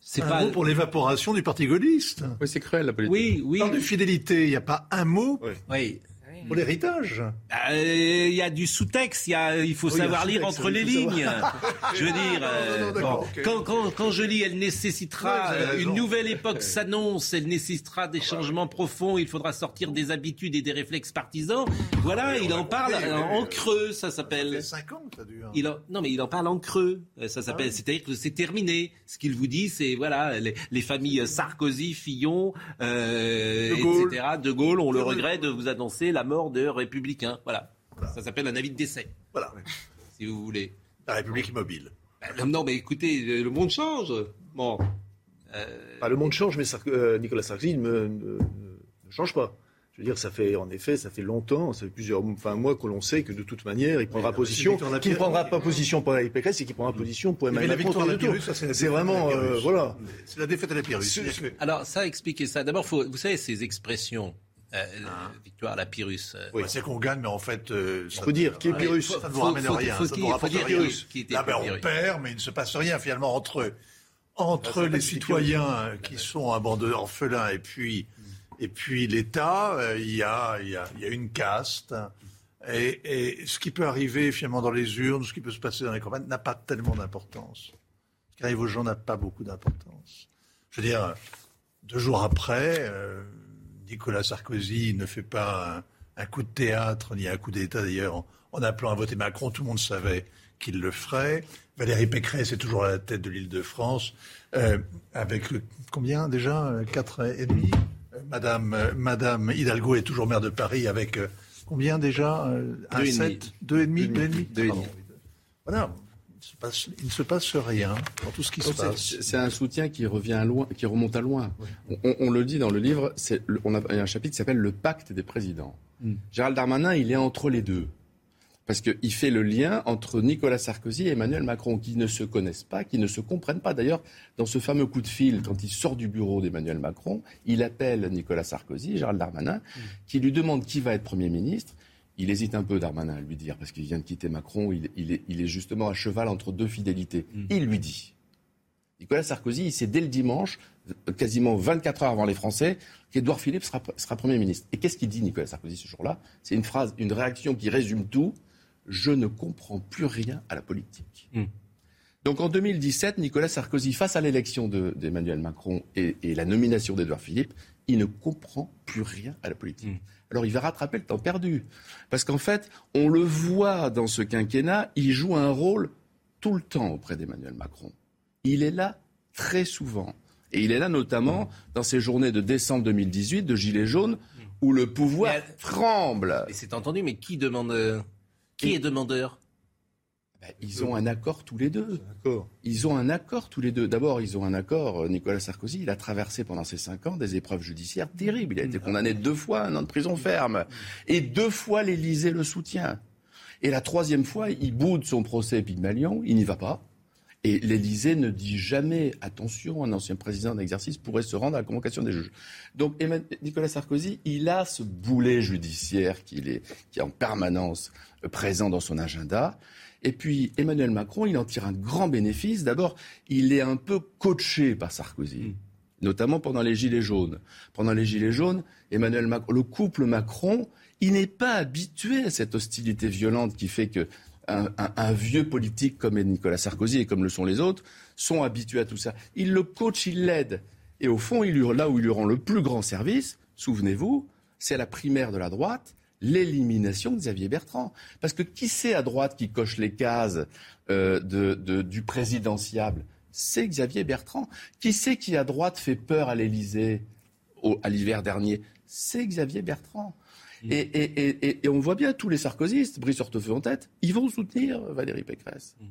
c'est un pas mot pour l'évaporation du parti gaulliste. Oui, c'est cruel la politique. Oui, oui. Dans de fidélité, il n'y a pas un mot oui. Pour l'héritage. Euh, il y a du sous-texte, il, faut savoir lire entre les lignes. je veux dire, euh, quand, quand, quand, je lis, elle nécessitera, euh, une nouvelle époque s'annonce, elle nécessitera des changements profonds, il faudra sortir des habitudes et des réflexes partisans. Voilà, il en parle en creux, ça s'appelle. 5 ans, ça dure. Il en, non, mais il en parle en creux, ça s'appelle. Ah C'est-à-dire que c'est terminé. Ce qu'il vous dit, c'est voilà, les, les, familles Sarkozy, Fillon, euh, de etc. De Gaulle ont le regret de vous annoncer la mort de républicains. Voilà. Ça s'appelle un avis de décès. Voilà. Si vous voulez. La République immobile. Ben, non, mais écoutez, le monde change. Bon. Euh... le monde change, mais euh, Nicolas Sarkozy ne, ne, change pas. Je veux dire, ça fait en effet, ça fait longtemps, ça fait plusieurs enfin, mois que l'on sait que de toute manière, il prendra position. Qui ne prendra pas position pour la Pécresse et qui prendra position pour Emmanuel Macron. La victoire c'est vraiment, euh, voilà. C'est la défaite de la Pyrrhus. Alors, ça, expliquez ça. D'abord, vous savez, ces expressions, euh, ah. victoire à la Pyrrhus. Euh, oui, c'est qu'on gagne, mais en fait. Euh, ça, faut dire qui est Pyrrhus. Ça ne vous ramène rien. Faut, ça ne dire Pyrrhus. Qui était Là, ben, on perd, mais il ne se passe rien finalement entre eux. Entre les citoyens qui sont un bande d'orphelins et puis, et puis l'État, il y, a, y, a, y a une caste. Et, et, ce qui peut arriver finalement dans les urnes, ce qui peut se passer dans les campagnes, n'a pas tellement d'importance. Ce qui arrive aux gens n'a pas beaucoup d'importance. Je veux dire, deux jours après, euh, Nicolas Sarkozy ne fait pas un, coup de théâtre ni un coup d'État d'ailleurs en, appelant à voter Macron. Tout le monde savait qu'il le ferait. Valérie Pécresse est toujours à la tête de l'île de France euh, avec combien déjà Quatre et demi? Madame, Madame Hidalgo est toujours maire de Paris avec euh, combien déjà Un sept, deux et demi, deux et demi. Deux et demi. Voilà il ne se passe rien dans tout ce qui se passe. C'est un soutien qui revient loin, qui remonte à loin. On, le dit dans le livre, on a un chapitre qui s'appelle le pacte des présidents. Hmm. Gérald Darmanin, il est entre les deux. Parce qu'il fait le lien entre Nicolas Sarkozy et Emmanuel Macron, qui ne se connaissent pas, qui ne se comprennent pas. D'ailleurs, dans ce fameux coup de fil, quand il sort du bureau d'Emmanuel Macron, il appelle Nicolas Sarkozy, Gérald Darmanin, hmm. qui lui demande qui va être Premier ministre. Il hésite un peu, Darmanin, à lui dire, parce qu'il vient de quitter Macron, il, est, justement à cheval entre deux fidélités. Mm. Il lui dit, Nicolas Sarkozy, il sait dès le dimanche, quasiment 24 heures avant les Français, qu'Edouard Philippe sera, Premier ministre. Et qu'est-ce qu'il dit, Nicolas Sarkozy, ce jour-là? C'est une phrase, une réaction qui résume tout. Je ne comprends plus rien à la politique. Mm. Donc en 2017, Nicolas Sarkozy, face à l'élection d'Emmanuel Macron et, la nomination d'Edouard Philippe, il ne comprend plus rien à la politique. Mm alors il va rattraper le temps perdu. Parce qu'en fait, on le voit dans ce quinquennat, il joue un rôle tout le temps auprès d'Emmanuel Macron. Il est là très souvent. Et il est là notamment dans ces journées de décembre 2018 de Gilets jaunes où le pouvoir tremble. Et c'est entendu, mais qui demande euh, Qui est demandeur? Ben, ils ont un accord tous les deux. Ils ont un accord tous les deux. D'abord, ils ont un accord. Euh, Nicolas Sarkozy, il a traversé pendant ces cinq ans des épreuves judiciaires terribles. Il a été condamné deux fois à un an de prison ferme. Et deux fois, l'Élysée le soutient. Et la troisième fois, il boude son procès Pygmalion. Il n'y va pas. Et l'Élysée ne dit jamais attention, un ancien président d'exercice pourrait se rendre à la convocation des juges. Donc Nicolas Sarkozy, il a ce boulet judiciaire est, qui est en permanence présent dans son agenda. Et puis Emmanuel Macron, il en tire un grand bénéfice. D'abord, il est un peu coaché par Sarkozy. Mm. Notamment pendant les Gilets jaunes. Pendant les Gilets jaunes, Emmanuel Macron, le couple Macron, il n'est pas habitué à cette hostilité violente qui fait que un, vieux politique comme Nicolas Sarkozy et comme le sont les autres sont habitués à tout ça. Il le coach, il l'aide. Et au fond, il là où il lui rend le plus grand service, souvenez-vous, c'est la primaire de la droite, l'élimination de Xavier Bertrand. Parce que qui c'est à droite qui coche les cases euh, du présidentiable? C'est Xavier Bertrand. Qui c'est qui à droite fait peur à l'Élysée à l'hiver dernier? C'est Xavier Bertrand. Et, on voit bien tous les sarkozystes, Brice Hortefeux en tête, ils vont soutenir Valérie Pécresse. Mm.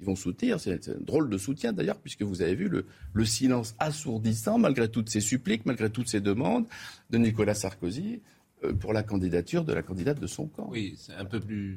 Ils vont soutenir, c'est un drôle de soutien d'ailleurs, puisque vous avez vu le, silence assourdissant, malgré toutes ces suppliques, malgré toutes ces demandes de Nicolas Sarkozy pour la candidature de la candidate de son camp. Oui, c'est un peu plus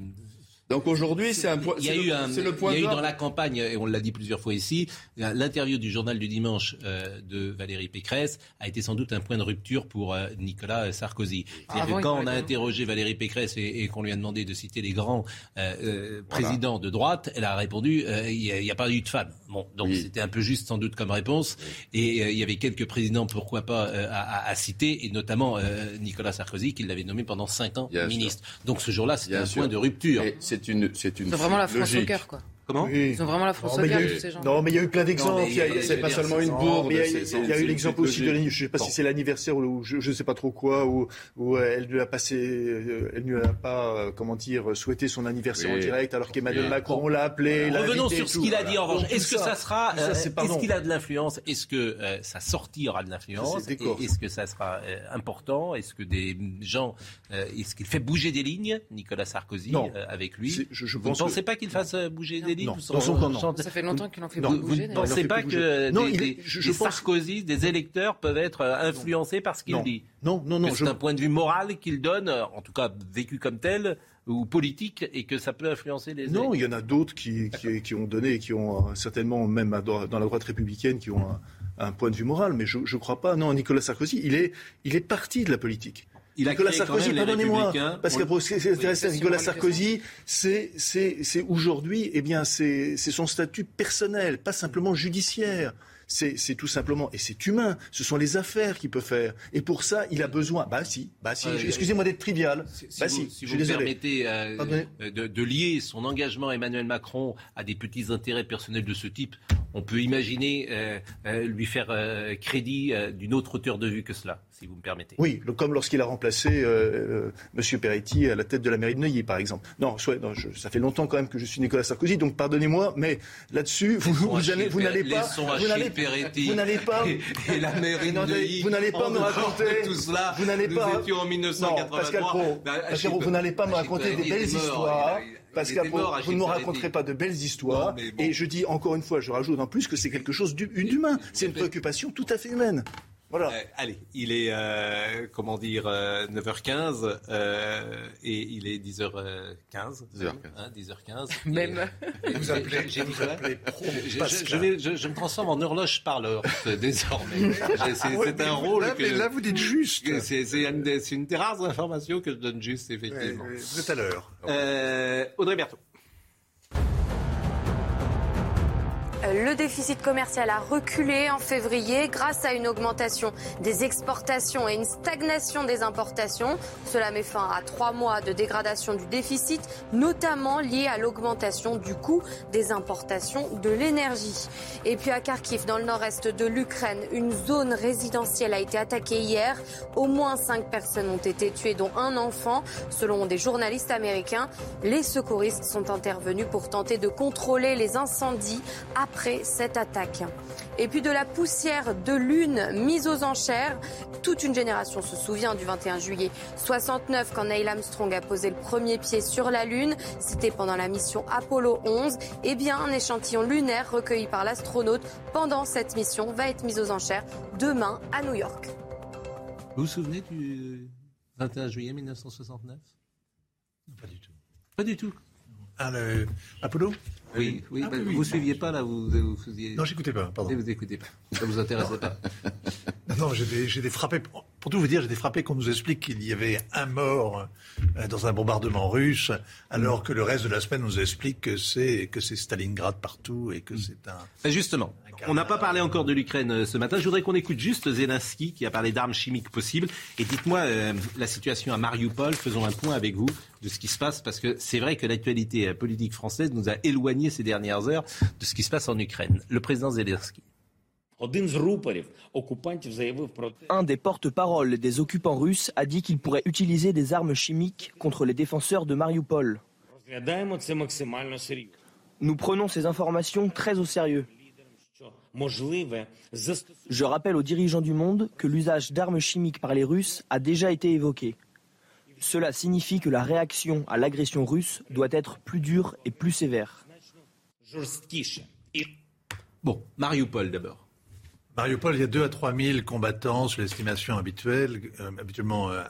donc aujourd'hui, c'est un point. Il y a eu un, le point il y a eu dans la campagne, et on l'a dit plusieurs fois ici, l'interview du journal du dimanche euh, de Valérie Pécresse a été sans doute un point de rupture pour euh, Nicolas Sarkozy. Ah, quand on a interrogé Valérie Pécresse et, qu'on lui a demandé de citer les grands euh, présidents de droite, elle a répondu il n'y a, pas eu de femme. Bon, donc c'était un peu juste sans doute comme réponse. Et il y avait quelques présidents, pourquoi pas, à, à, citer, et notamment Nicolas Sarkozy, qui l'avait nommé pendant cinq ans ministre. Donc ce jour-là, c'était un point de rupture c'est une, c'est une. C'est vraiment la France au cœur, quoi. Comment Ils ont vraiment la France au cœur, tous ces gens. Non, mais il y a eu plein d'exemples. C'est pas seulement une bourde. Il y a eu l'exemple aussi de, je ne sais pas si c'est l'anniversaire ou je ne sais pas trop quoi, où, où elle ne a passé, euh, elle ne a pas, euh, comment dire, souhaité son anniversaire en direct, alors qu'Emmanuel Macron l'a appelé. Revenons sur ce qu'il a dit en revanche. Est-ce que ça sera, euh, est-ce qu'il a de l'influence? Est-ce que sa sortie aura de l'influence? Est-ce que ça sera important? Est-ce que des gens, est-ce qu'il fait bouger des lignes, Nicolas Sarkozy, avec lui? Vous ne pensez pas qu'il fasse bouger des non, dans son camp, non. Ça fait longtemps qu'il en fait bouger. Vous ne pensez pas que non, des, je, Sarkozy, des électeurs peuvent être euh, influencés par ce qu'il dit Non, non, non. C'est un point de vue moral qu'il donne, en tout cas vécu comme tel, ou politique et que ça peut influencer les Non, il y en a d'autres qui, qui, ont donné, qui ont euh, certainement, même dans, la droite républicaine, qui ont un, point de vue moral, mais je ne crois pas. Non, Nicolas Sarkozy, il est, il est parti de la politique. Il a Nicolas Sarkozy, pardonnez-moi, parce que Nicolas Sarkozy, c'est aujourd'hui, eh bien, c'est son statut personnel, pas simplement judiciaire. C'est tout simplement, et c'est humain, ce sont les affaires qu'il peut faire. Et pour ça, il a besoin, bah si, bah si, excusez-moi d'être trivial, si, bah si, si vous me permettez euh, de, de, lier son engagement Emmanuel Macron à des petits intérêts personnels de ce type, on peut imaginer euh, euh, lui faire crédit d'une autre hauteur de vue que cela, si vous me permettez. Oui, comme lorsqu'il a remplacé M. Peretti à la tête de la mairie de Neuilly, par exemple. Non, non ça fait longtemps quand même que je suis Nicolas Sarkozy, donc pardonnez-moi, mais là-dessus, vous, vous, vous n'allez pas, vous n'allez pas. Et, la mairie de Vous n'allez pas me raconter. Tout cela. Vous n'allez pas. Nous étions en 1983. Pascal Pro, bah, vous n'allez pas me raconter des belles histoires. Pascal Pro, vous ne me raconterez pas de belles histoires. Et je dis encore une fois, je rajoute en plus que c'est quelque chose d'humain. C'est une préoccupation tout à fait humaine. Voilà. Euh, allez, il est, euh, comment dire, 9h15 euh, et il est 10h15. 10h15. 10h15. Même. vous appelez, j'ai vous appelez pro je, je, je, me transforme en horloge parleur désormais. c'est un rôle là, que... là, vous dites juste. C'est une, une, des rares informations que je donne juste, effectivement. vous êtes à l'heure. Audrey Berthaud. Le déficit commercial a reculé en février grâce à une augmentation des exportations et une stagnation des importations. Cela met fin à trois mois de dégradation du déficit, notamment lié à l'augmentation du coût des importations de l'énergie. Et puis à Kharkiv, dans le nord-est de l'Ukraine, une zone résidentielle a été attaquée hier. Au moins cinq personnes ont été tuées, dont un enfant. Selon des journalistes américains, les secouristes sont intervenus pour tenter de contrôler les incendies après cette attaque. Et puis de la poussière de lune mise aux enchères. Toute une génération se souvient du 21 juillet 69 quand Neil Armstrong a posé le premier pied sur la Lune. C'était pendant la mission Apollo 11. Eh bien, un échantillon lunaire recueilli par l'astronaute pendant cette mission va être mis aux enchères demain à New York. Vous vous souvenez du 21 juillet 1969 Pas du tout. Pas du tout. Ah, le Apollo? Oui, oui, ah, bah, vous ne suiviez pas là, vous, vous Non, j'écoutais pas, pardon. vous n'écoutez pas, ça vous intéressait pas Non, j'ai des, des frappés pour tout vous dire, j'étais frappé qu'on nous explique qu'il y avait un mort euh, dans un bombardement russe, alors que le reste de la semaine nous explique que c'est Stalingrad partout et que mm. c'est un. Justement, on n'a pas parlé encore de l'Ukraine euh, ce matin. Je voudrais qu'on écoute juste Zelensky qui a parlé d'armes chimiques possibles. Et dites-moi euh, la situation à Mariupol. Faisons un point avec vous de ce qui se passe parce que c'est vrai que l'actualité politique française nous a éloignés ces dernières heures de ce qui se passe en Ukraine. Le président Zelensky. Un des porte-parole des occupants russes a dit qu'il pourrait utiliser des armes chimiques contre les défenseurs de Mariupol. Nous prenons ces informations très au sérieux. Je rappelle aux dirigeants du monde que l'usage d'armes chimiques par les Russes a déjà été évoqué. Cela signifie que la réaction à l'agression russe doit être plus dure et plus sévère. Bon, Mariupol d'abord. Mariupol, il y a 2 à 3 000 combattants, c'est l'estimation habituelle, euh, habituellement euh,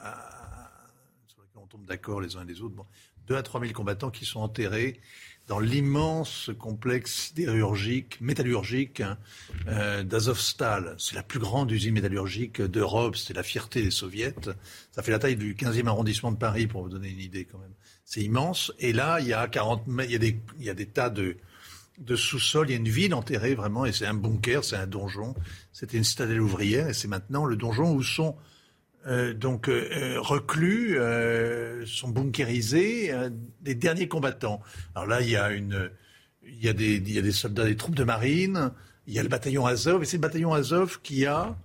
sur laquelle on tombe d'accord les uns et les autres. Bon, 2 à 3 000 combattants qui sont enterrés dans l'immense complexe sidérurgique, métallurgique hein, euh, d'Azovstal. C'est la plus grande usine métallurgique d'Europe, c'est la fierté des soviets. Ça fait la taille du 15e arrondissement de Paris, pour vous donner une idée quand même. C'est immense. Et là, il y a 40 il y a des, il y a des tas de, de sous-sol. Il y a une ville enterrée vraiment, et c'est un bunker, c'est un donjon. C'était une citadelle ouvrière, et c'est maintenant le donjon où sont euh, donc euh, euh, reclus, sont bunkérisés les derniers combattants. Alors là, il y a des, soldats des troupes de marine. Il y a le bataillon Azov, et c'est le bataillon Azov qui a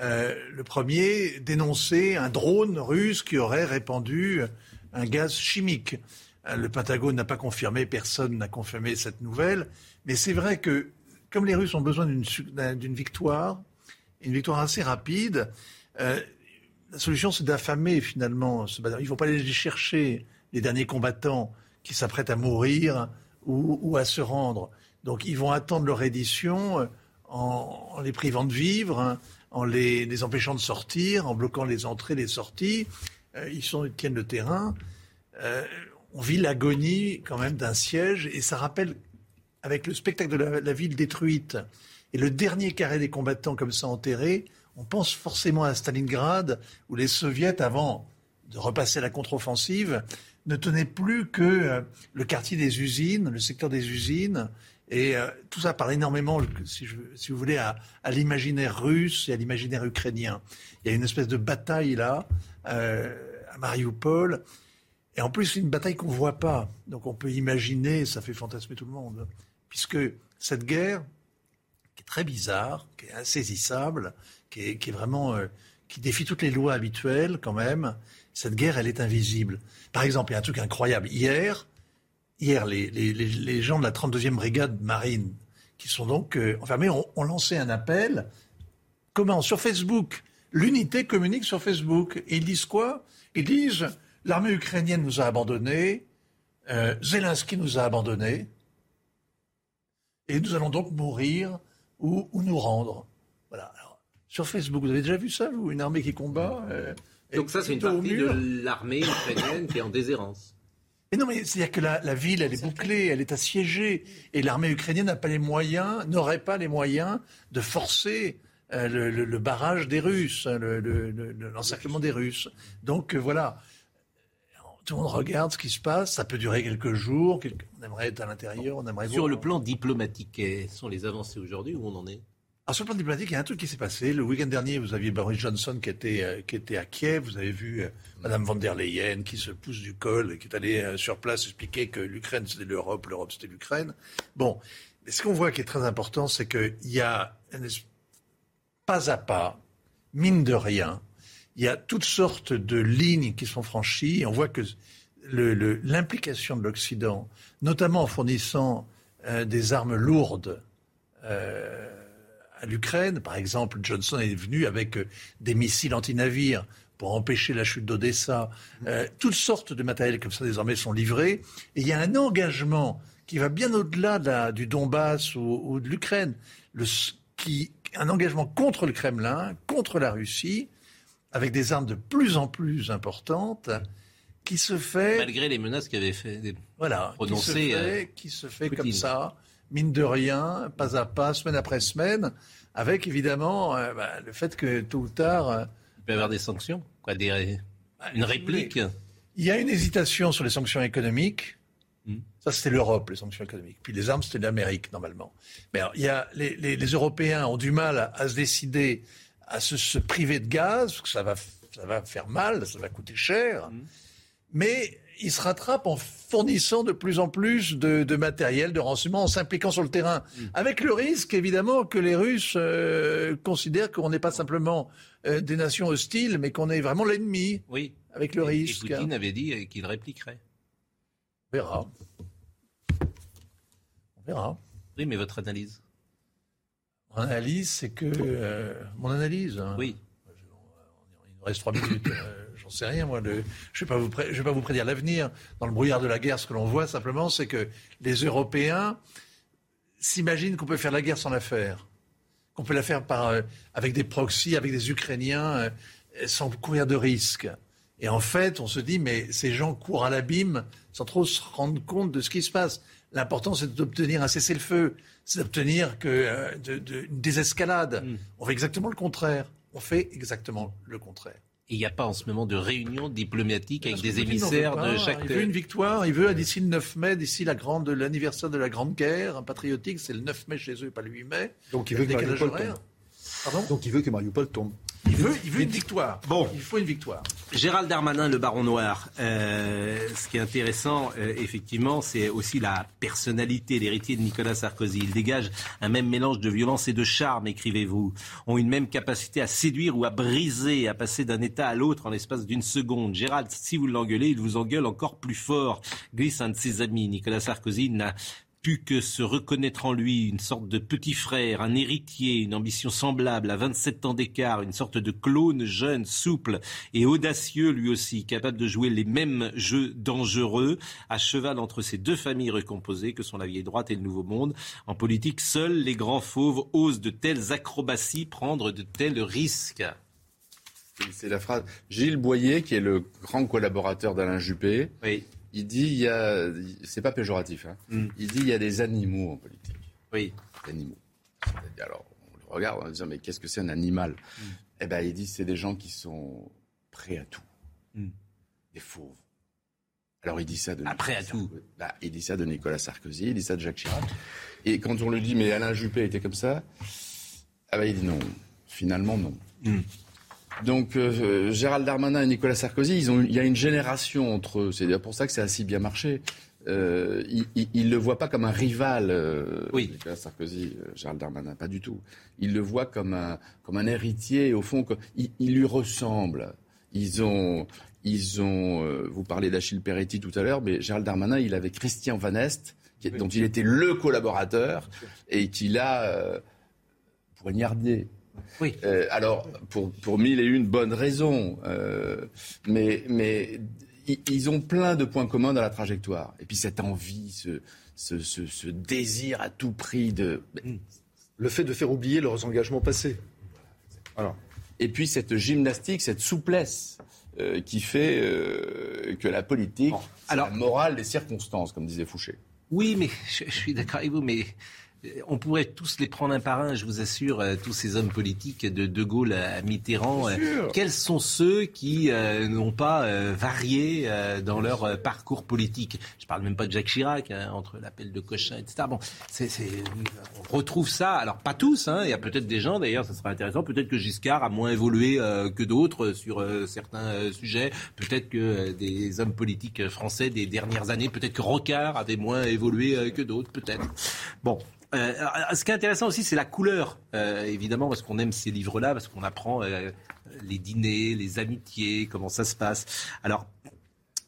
le premier dénoncé un drone russe qui aurait répandu un gaz chimique. Euh, le Pentagone n'a pas confirmé, personne n'a confirmé cette nouvelle. Mais c'est vrai que, comme les Russes ont besoin d'une victoire, une victoire assez rapide, euh, la solution c'est d'affamer finalement ce Il ne faut pas aller chercher les derniers combattants qui s'apprêtent à mourir ou, à se rendre. Donc ils vont attendre leur euh, en, les privant de vivre, hein, en les, empêchant de sortir, en bloquant les entrées, les sorties. ils, sont, ils tiennent le terrain on vit l'agonie quand même d'un siège et ça rappelle, avec le spectacle de la, ville détruite et le dernier carré des combattants comme ça enterrés, on pense forcément à Stalingrad où les soviets, avant de repasser la contre-offensive, ne tenaient plus que euh, le quartier des usines, le secteur des usines. Et euh, tout ça parle énormément, si, vous voulez, à, l'imaginaire russe et à l'imaginaire ukrainien. Il y a une espèce de bataille là, euh, à Mariupol, et en plus, c'est une bataille qu'on ne voit pas. Donc on peut imaginer, ça fait fantasmer tout le monde. Puisque cette guerre, qui est très bizarre, qui est insaisissable, Euh, qui défie toutes les lois habituelles quand même, cette guerre, elle est invisible. Par exemple, il y a un truc incroyable. Hier, hier les, gens de la 32e brigade marine, qui sont donc euh, enfermés, ont, ont lancé un appel. Comment? Sur Facebook. L'unité communique sur Facebook. Et ils disent quoi? Ils disent L'armée ukrainienne nous a abandonnés, euh, Zelensky nous a abandonnés, et nous allons donc mourir ou, nous rendre. Sur Facebook, vous avez déjà vu ça, vous Une armée qui combat euh, Donc ça, c'est une partie de l'armée ukrainienne qui est en déshérence. Mais non, mais c'est-à-dire que la, ville, elle est bouclée, elle est assiégée, et l'armée ukrainienne n'a pas les moyens, n'aurait pas les moyens de forcer euh, le, barrage des Russes, hein, l'encerclement des Russes. Donc voilà tout le monde regarde ce qui se passe. Ça peut durer quelques jours. On aimerait être à l'intérieur. On aimerait Sur le plan diplomatique, quelles sont les avancées aujourd'hui Où on en est? Ah, sur le plan diplomatique, il y a un truc qui s'est passé. Le week-end dernier, vous aviez Boris Johnson qui était, euh, qui était à Kiev. Vous avez vu euh, Madame von der Leyen qui se pousse du col et qui est allée euh, sur place expliquer que l'Ukraine c'était l'Europe, l'Europe c'était l'Ukraine. Bon, mais ce qu'on voit qui est très important, c'est qu'il y a pas à pas, mine de rien, il y a toutes sortes de lignes qui sont franchies. on voit que l'implication de l'Occident, notamment en fournissant euh, des armes lourdes à l'Ukraine, par exemple, Johnson est venu avec euh, des missiles anti-navires pour empêcher la chute d'Odessa. toutes sortes de matériels comme ça désormais sont livrés. Et il y a un engagement qui va bien au-delà du Donbass ou, ou de l'Ukraine, un engagement contre le Kremlin, contre la Russie, avec des armes de plus en plus importantes, qui se fait... Malgré les menaces qui avaient fait voilà, qui se fait, euh, qui se fait comme ça, mine de rien, pas à pas, semaine après semaine, avec évidemment euh, bah, le fait que tôt ou tard, peut y avoir des sanctions, quoi, des, une réplique. Il y a une hésitation sur les sanctions économiques. Hmm. Ça, c'était l'Europe, les sanctions économiques. Puis les armes, c'était l'Amérique, normalement. Mais il y a, les, les, Européens ont du mal à, se décider à se, priver de gaz, parce que ça va, ça va faire mal, ça va coûter cher. Hmm. Mais ils se rattrapent en fournissant de plus en plus de, matériel, de renseignements, en s'impliquant sur le terrain. Hmm. Avec le risque, évidemment, que les Russes euh, considèrent qu'on n'est pas simplement euh, des nations hostiles, mais qu'on est vraiment l'ennemi. Oui. Avec le risque. Et Poutine avait dit qu'il répliquerait. On verra. On verra. Oui, mais votre analyse Mon analyse, c'est que. Euh, mon analyse. Hein. Oui. Il nous reste trois minutes. Euh, j'en sais rien, moi. je ne vais, pas vous vais pas vous prédire l'avenir. Dans le brouillard de la guerre, ce que l'on voit simplement, c'est que les Européens s'imaginent qu'on peut faire la guerre sans la faire. Qu'on peut la faire par, euh, avec des proxys, avec des Ukrainiens, sans courir de risques. Et en fait, on se dit, mais ces gens courent à l'abîme sans trop se rendre compte de ce qui se passe. L'important, c'est d'obtenir un cessez-le-feu, c'est d'obtenir que, euh, de, une désescalade. Mm. On fait exactement le contraire. On fait exactement le contraire. Il n'y a pas en ce moment de réunion diplomatique avec des émissaires de chaque. Il veut une victoire. Il veut d'ici le 9 mai, d'ici la grande l'anniversaire de la grande guerre, un patriotique. C'est le 9 mai chez eux, pas le 8 mai. Donc il veut que Mariupol tombe. Donc il veut que Mariupol tombe. Il veut, une victoire. Bon, il faut une victoire. Gérald Darmanin, le Baron Noir. Euh, ce qui est intéressant, euh, effectivement, c'est aussi la personnalité, l'héritier de Nicolas Sarkozy. Il dégage un même mélange de violence et de charme, écrivez-vous. Ont une même capacité à séduire ou à briser, à passer d'un état à l'autre en l'espace d'une seconde. Gérald, si vous l'engueulez, il vous engueule encore plus fort. Glisse un de ses amis. Nicolas Sarkozy n'a pu que se reconnaître en lui une sorte de petit frère, un héritier, une ambition semblable à 27 ans d'écart, une sorte de clone jeune, souple et audacieux lui aussi, capable de jouer les mêmes jeux dangereux, à cheval entre ces deux familles recomposées que sont la vieille droite et le nouveau monde. En politique, seuls les grands fauves osent de telles acrobaties, prendre de tels risques. C'est la phrase. Gilles Boyer, qui est le grand collaborateur d'Alain Juppé, oui il dit il y a, c'est pas péjoratif, hein. mm. il dit il y a des animaux en politique. Oui. Des animaux. Alors on le regarde en disant mais qu'est-ce que c'est un animal mm. Eh ben il dit c'est des gens qui sont prêts à tout, mm. des fauves. Alors il dit ça de après à tout. Bah, il dit ça de Nicolas Sarkozy, il dit ça de Jacques Chirac. Et quand on lui dit mais Alain Juppé était comme ça, ah ben il dit non. Finalement non. Donc euh, Gérald Darmanin et Nicolas Sarkozy, ils ont, il y a une génération entre eux. C'est pour ça que ça a si bien marché. Euh, ils ne le voient pas comme un rival, euh, oui. Nicolas Sarkozy, euh, Gérald Darmanin, pas du tout. Ils le voient comme un, comme un héritier, au fond, ils, lui ressemblent. Ils ont, ils ont vous parlez d'Achille Peretti tout à l'heure, mais Gérald Darmanin, il avait Christian Van Est, dont il était le collaborateur, et qu'il a poignardé. Oui. Euh, alors, pour, pour mille et une bonnes raisons, euh, mais, mais ils ont plein de points communs dans la trajectoire. Et puis cette envie, ce, ce, ce, désir à tout prix de... Le fait de faire oublier leurs engagements passés. Alors. Et puis cette gymnastique, cette souplesse euh, qui fait que la politique, Alors, la morale des circonstances, comme disait Fouché. Oui, mais je, je suis d'accord avec vous, mais on pourrait tous les prendre un par un, je vous assure, euh, tous ces hommes politiques de De Gaulle à Mitterrand. Euh, quels sont ceux qui euh, n'ont pas varié dans leur parcours politique? Je parle même pas de Jacques Chirac, hein, entre l'appel de Cochin, etc. Bon, on retrouve ça. Alors pas tous, hein, il y a peut-être des gens, d'ailleurs, ça serait intéressant. Peut-être que Giscard a moins évolué que d'autres sur certains sujets. Peut-être que des hommes politiques français des dernières années, peut-être que Rocard avait moins évolué que d'autres, peut-être. Bon, euh, ce qui est intéressant aussi, c'est la couleur, euh, évidemment, parce qu'on aime ces livres-là, parce qu'on apprend euh, les dîners, les amitiés, comment ça se passe. Alors,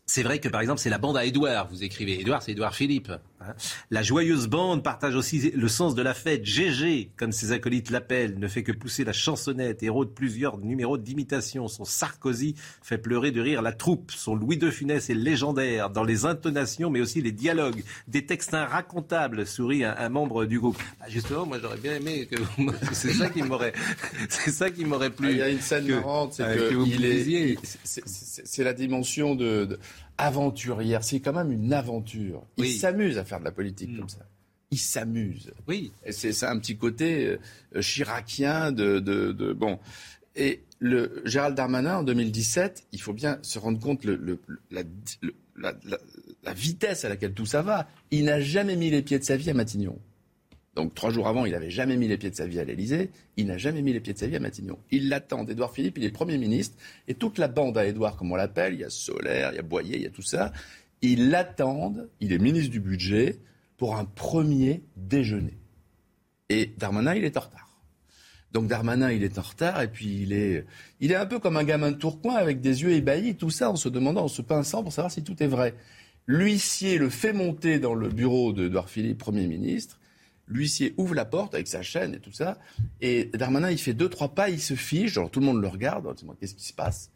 c'est vrai que par exemple, c'est la bande à Édouard, vous écrivez. Édouard, c'est Édouard Philippe. Hein. La joyeuse bande partage aussi le sens de la fête. GG, comme ses acolytes l'appellent, ne fait que pousser la chansonnette et rôde plusieurs numéros d'imitation. Son Sarkozy fait pleurer de rire la troupe. Son Louis de Funès est légendaire dans les intonations, mais aussi les dialogues. Des textes inracontables, sourit un, membre du groupe. Bah, justement, moi j'aurais bien aimé que c'est ça qui m'aurait, c'est ça qui m'aurait plu. Il y a une scène marrante, c'est que, est, c'est la dimension de aventurière. C'est quand même une aventure. Il s'amuse à faire de la politique mm. comme ça. Il s'amuse. Oui. Et c'est ça un petit côté euh, chiracien de, de, bon. Et le Gérald Darmanin, en 2017, il faut bien se rendre compte le, la, la, vitesse à laquelle tout ça va. Il n'a jamais mis les pieds de sa vie à Matignon. Donc trois jours avant, il n'avait jamais mis les pieds de sa vie à l'Elysée. Il n'a jamais mis les pieds de sa vie à Matignon. Il l'attend. Édouard Philippe, il est Premier ministre. Et toute la bande à Édouard, comme on l'appelle, il y a Solaire, il y a Boyer, il y a tout ça. Ils l'attendent. Il est ministre du Budget pour un premier déjeuner. Et Darmanin, il est en retard. Donc Darmanin, il est en retard et puis il est, il est un peu comme un gamin de Tourcoing avec des yeux ébahis, tout ça en se demandant, en se pinçant pour savoir si tout est vrai. L'huissier le fait monter dans le bureau d'Edouard Philippe, Premier ministre. L'huissier ouvre la porte avec sa chaîne et tout ça. Et Darmanin, il fait deux, trois pas, il se fiche. Genre, tout le monde le regarde. Qu'est-ce qui se passe?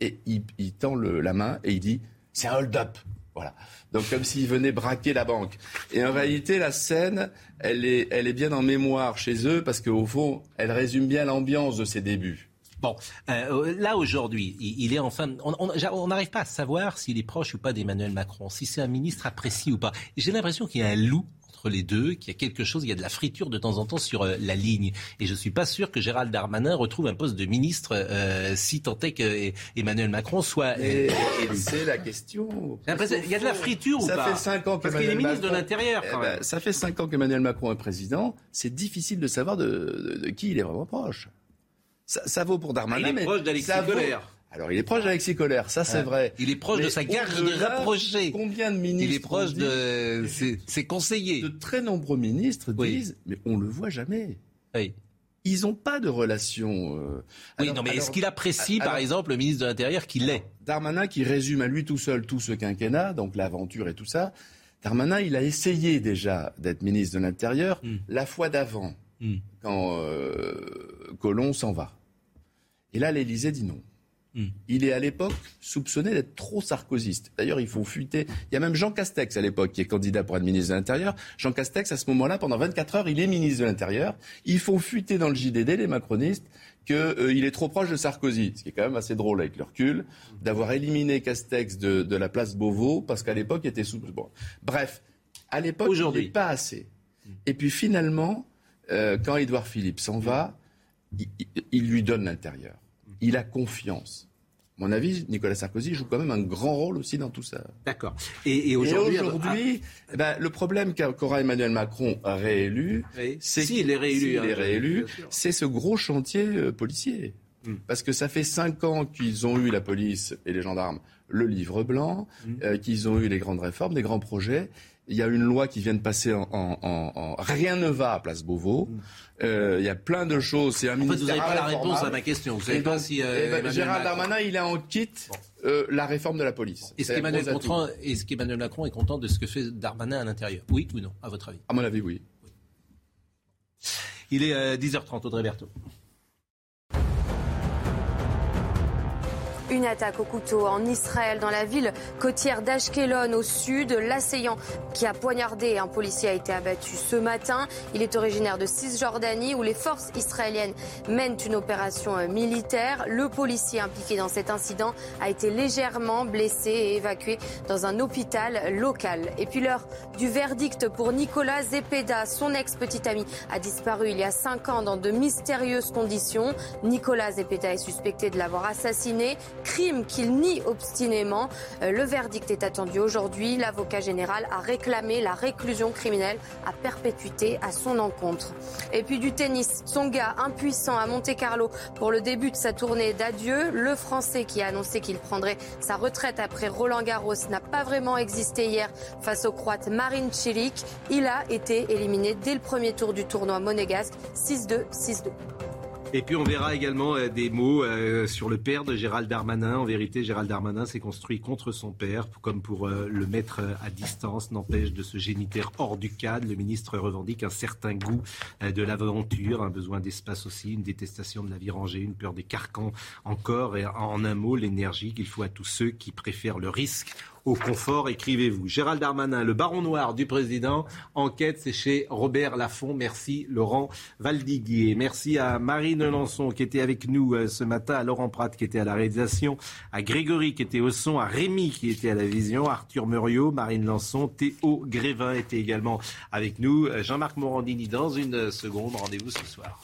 Et il, tend la main et il dit C'est un hold-up. Voilà. Donc comme s'il venait braquer la banque. Et en réalité, la scène, elle est, elle est bien en mémoire chez eux parce qu'au fond, elle résume bien l'ambiance de ses débuts. Bon, euh, là aujourd'hui, il, est enfin. On n'arrive pas à savoir s'il est proche ou pas d'Emmanuel Macron, si c'est un ministre apprécié ou pas. J'ai l'impression qu'il y a un loup les deux, qu'il y a quelque chose, il y a de la friture de temps en temps sur euh, la ligne. Et je ne suis pas sûr que Gérald Darmanin retrouve un poste de ministre euh, si tant est que Emmanuel Macron soit. Et, c'est la question. Il y a de la friture ou ça pas fait cinq ans Parce qu'il est ministre de l'Intérieur. Eh ben, ça fait cinq ans qu'Emmanuel Macron est président. C'est difficile de savoir de, qui il est vraiment proche. Ça, vaut pour Darmanin. Il est proche d'Alexis Colère. Alors, il est proche d'Alexis Colère, ça c'est vrai. Il est proche de sa garde rapprochée. Combien de ministres Il est proche de ses, conseillers. De très nombreux ministres disent, mais on le voit jamais. Oui. Ils n'ont pas de relation. Euh, oui, non, mais est-ce qu'il apprécie, par exemple, le ministre de l'Intérieur qui l'est? Darmanin, qui résume à lui tout seul tout ce quinquennat, donc l'aventure et tout ça. Darmanin, il a essayé déjà d'être ministre de l'Intérieur hmm. la fois d'avant, hmm. quand euh, Colomb s'en va. Et là, l'Élysée dit non. Hmm. Il est à l'époque soupçonné d'être trop sarkozyste. D'ailleurs, ils font fuiter. Il y a même Jean Castex à l'époque qui est candidat pour être ministre de l'Intérieur. Jean Castex, à ce moment-là, pendant 24 heures, il est ministre de l'Intérieur. Ils font fuiter dans le JDD, les macronistes, qu'il euh, est trop proche de Sarkozy. Ce qui est quand même assez drôle avec le recul, d'avoir éliminé Castex de, la place Beauvau, parce qu'à l'époque, il était sous. Bon. Bref, à l'époque, il n'est pas assez. Et puis finalement, euh, quand Édouard Philippe s'en va, il lui donne l'intérieur. Il a confiance mon avis, Nicolas Sarkozy joue quand même un grand rôle aussi dans tout ça. D'accord. Et, aujourd'hui, ah, eh ben, le problème qu'aura Emmanuel Macron réélu, c'est est réélu, hein, réélu, c'est ce gros chantier euh, policier. Hmm. Parce que ça fait cinq ans qu'ils ont eu la police et les gendarmes le livre blanc, hmm. euh, qu'ils ont eu les grandes réformes, des grands projets. Il y a une loi qui vient de passer en, rien ne va à Place Beauvau. Mm. Euh, il y a plein de choses. C'est un en fait, vous n'avez pas la réponse à ma question. Vous savez pas si euh, eh ben, Gérald Darmanin, il a en kit euh, la réforme de la police. Est-ce qu'Emmanuel Macron, est Macron est content de ce que fait Darmanin à l'intérieur? Oui ou non, à votre avis? À mon avis, oui. Il est 10h30, Audrey Berthaud. Une attaque au couteau en Israël, dans la ville côtière d'Ashkelon au sud. L'assaillant qui a poignardé un policier a été abattu ce matin. Il est originaire de Cisjordanie où les forces israéliennes mènent une opération militaire. Le policier impliqué dans cet incident a été légèrement blessé et évacué dans un hôpital local. Et puis l'heure du verdict pour Nicolas Zepeda. Son ex-petit ami a disparu il y a cinq ans dans de mystérieuses conditions. Nicolas Zepeda est suspecté de l'avoir assassiné crime qu'il nie obstinément. Euh, le verdict est attendu aujourd'hui. L'avocat général a réclamé la réclusion criminelle à perpétuité à son encontre. Et puis du tennis, Tsonga impuissant à Monte-Carlo pour le début de sa tournée d'adieu. Le Français qui a annoncé qu'il prendrait sa retraite après Roland Garros n'a pas vraiment existé hier face au Croate Marin Cilic. Il a été éliminé dès le premier tour du tournoi monégasque 6-2, 6-2. Et puis on verra également euh, des mots euh, sur le père de Gérald Darmanin. En vérité, Gérald Darmanin s'est construit contre son père, comme pour euh, le mettre à distance, n'empêche de se génitaire hors du cadre. Le ministre revendique un certain goût de l'aventure, un besoin d'espace aussi, une détestation de la vie rangée, une peur des carcans encore, et en un mot, l'énergie qu'il faut à tous ceux qui préfèrent le risque au confort. Écrivez-vous. Gérald Darmanin, le baron noir du président. Enquête, c'est chez Robert Laffont. Merci Laurent Valdiguier. Merci à Marine Lançon qui était avec nous euh, ce matin, à Laurent Pratt qui était à la réalisation, à Grégory qui était au son, à Rémi qui était à la vision, Arthur Muriot, Marine Lançon, Théo Grévin était également avec nous, Jean-Marc Morandini dans une seconde. Rendez-vous ce soir.